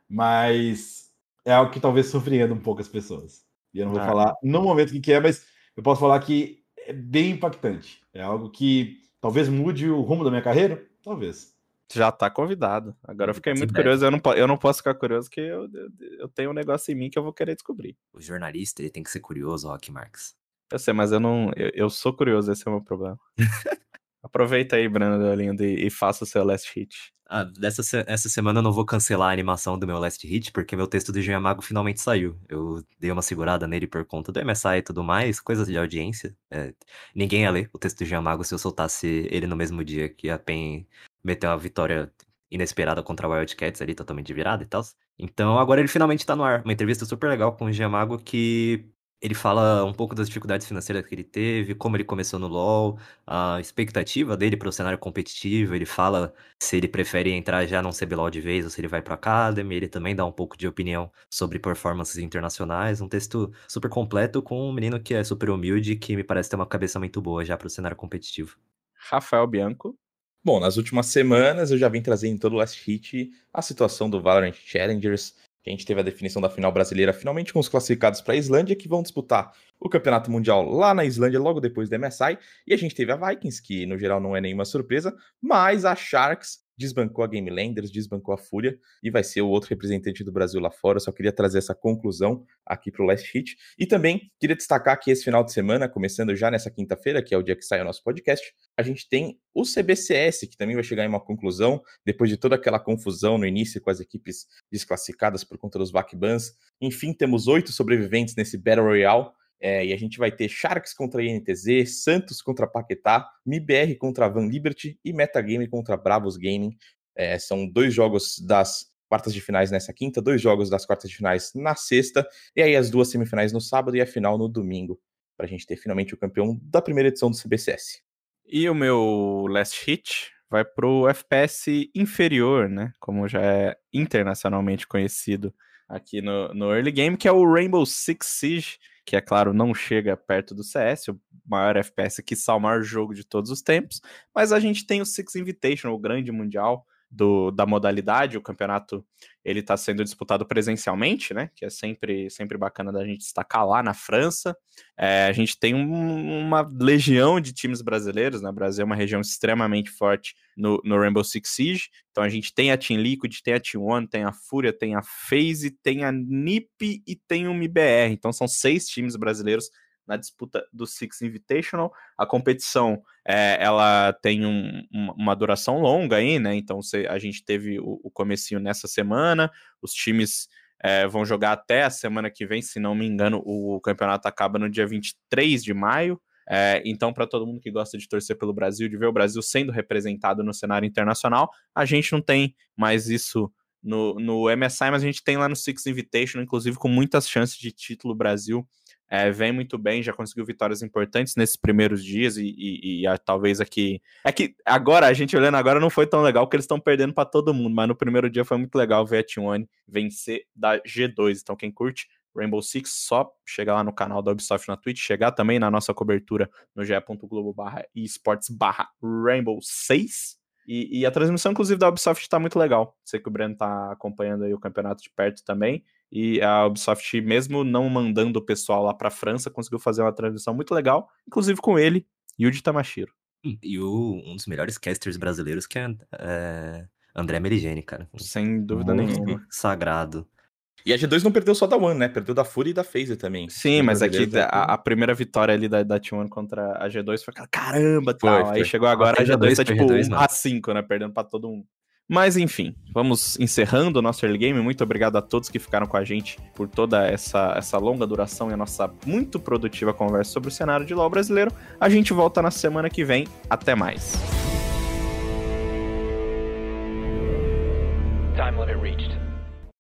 mas é algo que talvez surpreenda um pouco as pessoas. E eu não vou ah. falar no momento que, que é, mas eu posso falar que é bem impactante. É algo que talvez mude o rumo da minha carreira? Talvez. Já tá convidado. Agora eu fiquei muito curioso. Eu não, eu não posso ficar curioso, porque eu, eu, eu, tenho um negócio em mim que eu vou querer descobrir. O jornalista, ele tem que ser curioso, Rock Marx. Eu sei, mas eu não. Eu, eu sou curioso, esse é o meu problema. Aproveita aí, Breno Deolindo, e, e faça o seu last hit. Ah, dessa essa semana eu não vou cancelar a animação do meu Last Hit, porque meu texto do Jean Mago finalmente saiu. Eu dei uma segurada nele por conta do MSI e tudo mais, coisas de audiência. É, ninguém ia ler o texto do Jean Mago se eu soltasse ele no mesmo dia que a PEN meteu uma vitória inesperada contra a Wildcats ali, totalmente virada e tal. Então agora ele finalmente tá no ar. Uma entrevista super legal com o Jean Mago que ele fala um pouco das dificuldades financeiras que ele teve, como ele começou no LoL, a expectativa dele para o cenário competitivo. Ele fala se ele prefere entrar já num CBLOL de vez ou se ele vai para Academy. Ele também dá um pouco de opinião sobre performances internacionais. Um texto super completo com um menino que é super humilde e que me parece ter uma cabeça muito boa já para o cenário competitivo. Rafael Bianco. Bom, nas últimas semanas eu já vim trazendo em todo o Last Hit a situação do Valorant Challengers, que a gente teve a definição da final brasileira finalmente com os classificados para a Islândia, que vão disputar o Campeonato Mundial lá na Islândia logo depois do MSI. E a gente teve a Vikings, que no geral não é nenhuma surpresa, mas a Sharks desbancou a Game Landers, desbancou a Fúria e vai ser o outro representante do Brasil lá fora. Só queria trazer essa conclusão aqui para o Last Hit. E também queria destacar que esse final de semana, começando já nessa quinta-feira, que é o dia que sai o nosso podcast, a gente tem o CBCS, que também vai chegar em uma conclusão, depois de toda aquela confusão no início com as equipes desclassificadas por conta dos backbans. Enfim, temos oito sobreviventes nesse Battle Royale. É, e a gente vai ter Sharks contra INTZ, Santos contra Paquetá, MIBR contra Van Liberty e Metagame contra Bravos Gaming. É, são dois jogos das quartas de finais nessa quinta, dois jogos das quartas de finais na sexta, e aí as duas semifinais no sábado e a final no domingo, para a gente ter finalmente o campeão da primeira edição do CBCS. E o meu last hit vai pro FPS inferior, né? Como já é internacionalmente conhecido aqui no, no early game, que é o Rainbow Six Siege que é claro não chega perto do CS, o maior FPS que o maior jogo de todos os tempos, mas a gente tem o Six Invitational, o grande mundial do, da modalidade, o campeonato ele está sendo disputado presencialmente, né? Que é sempre, sempre bacana da gente destacar lá na França. É, a gente tem um, uma legião de times brasileiros, né? O Brasil é uma região extremamente forte no, no, Rainbow Six Siege. Então a gente tem a Team Liquid, tem a Team One, tem a Fúria, tem a FaZe, tem a NiP e tem o MIBR. Então são seis times brasileiros na disputa do Six Invitational. A competição é, ela tem um, uma duração longa aí, né? Então a gente teve o, o comecinho nessa semana, os times é, vão jogar até a semana que vem, se não me engano, o campeonato acaba no dia 23 de maio. É, então, para todo mundo que gosta de torcer pelo Brasil, de ver o Brasil sendo representado no cenário internacional, a gente não tem mais isso no, no MSI, mas a gente tem lá no Six Invitation, inclusive com muitas chances de título Brasil é, vem muito bem, já conseguiu vitórias importantes nesses primeiros dias e, e, e a, talvez aqui. É que agora, a gente olhando agora, não foi tão legal que eles estão perdendo para todo mundo, mas no primeiro dia foi muito legal ver a T1 vencer da G2. Então, quem curte Rainbow Six, só chegar lá no canal da Ubisoft na Twitch, chegar também na nossa cobertura no ge.globo barra esportes barra Rainbow 6. E, e, a transmissão, inclusive, da Ubisoft está muito legal. Sei que o Breno está acompanhando aí o campeonato de perto também. E a Ubisoft, mesmo não mandando o pessoal lá para a França, conseguiu fazer uma transmissão muito legal, inclusive com ele, Yuji Tamashiro. E o, um dos melhores casters brasileiros que é, é André Merigene, cara. Sem dúvida nenhuma. Sagrado. E a G2 não perdeu só da One, né? Perdeu da Fúria e da FaZe também. Sim, mas aqui a, a, primeira vitória ali da, da T1 contra a G2 foi caramba, tal. Foi, Aí chegou agora a G2 tá tipo G2, a 5, né? Perdendo pra todo mundo. Mas enfim, vamos encerrando o nosso early game. Muito obrigado a todos que ficaram com a gente por toda essa, essa longa duração e a nossa muito produtiva conversa sobre o cenário de LoL brasileiro. A gente volta na semana que vem. Até mais.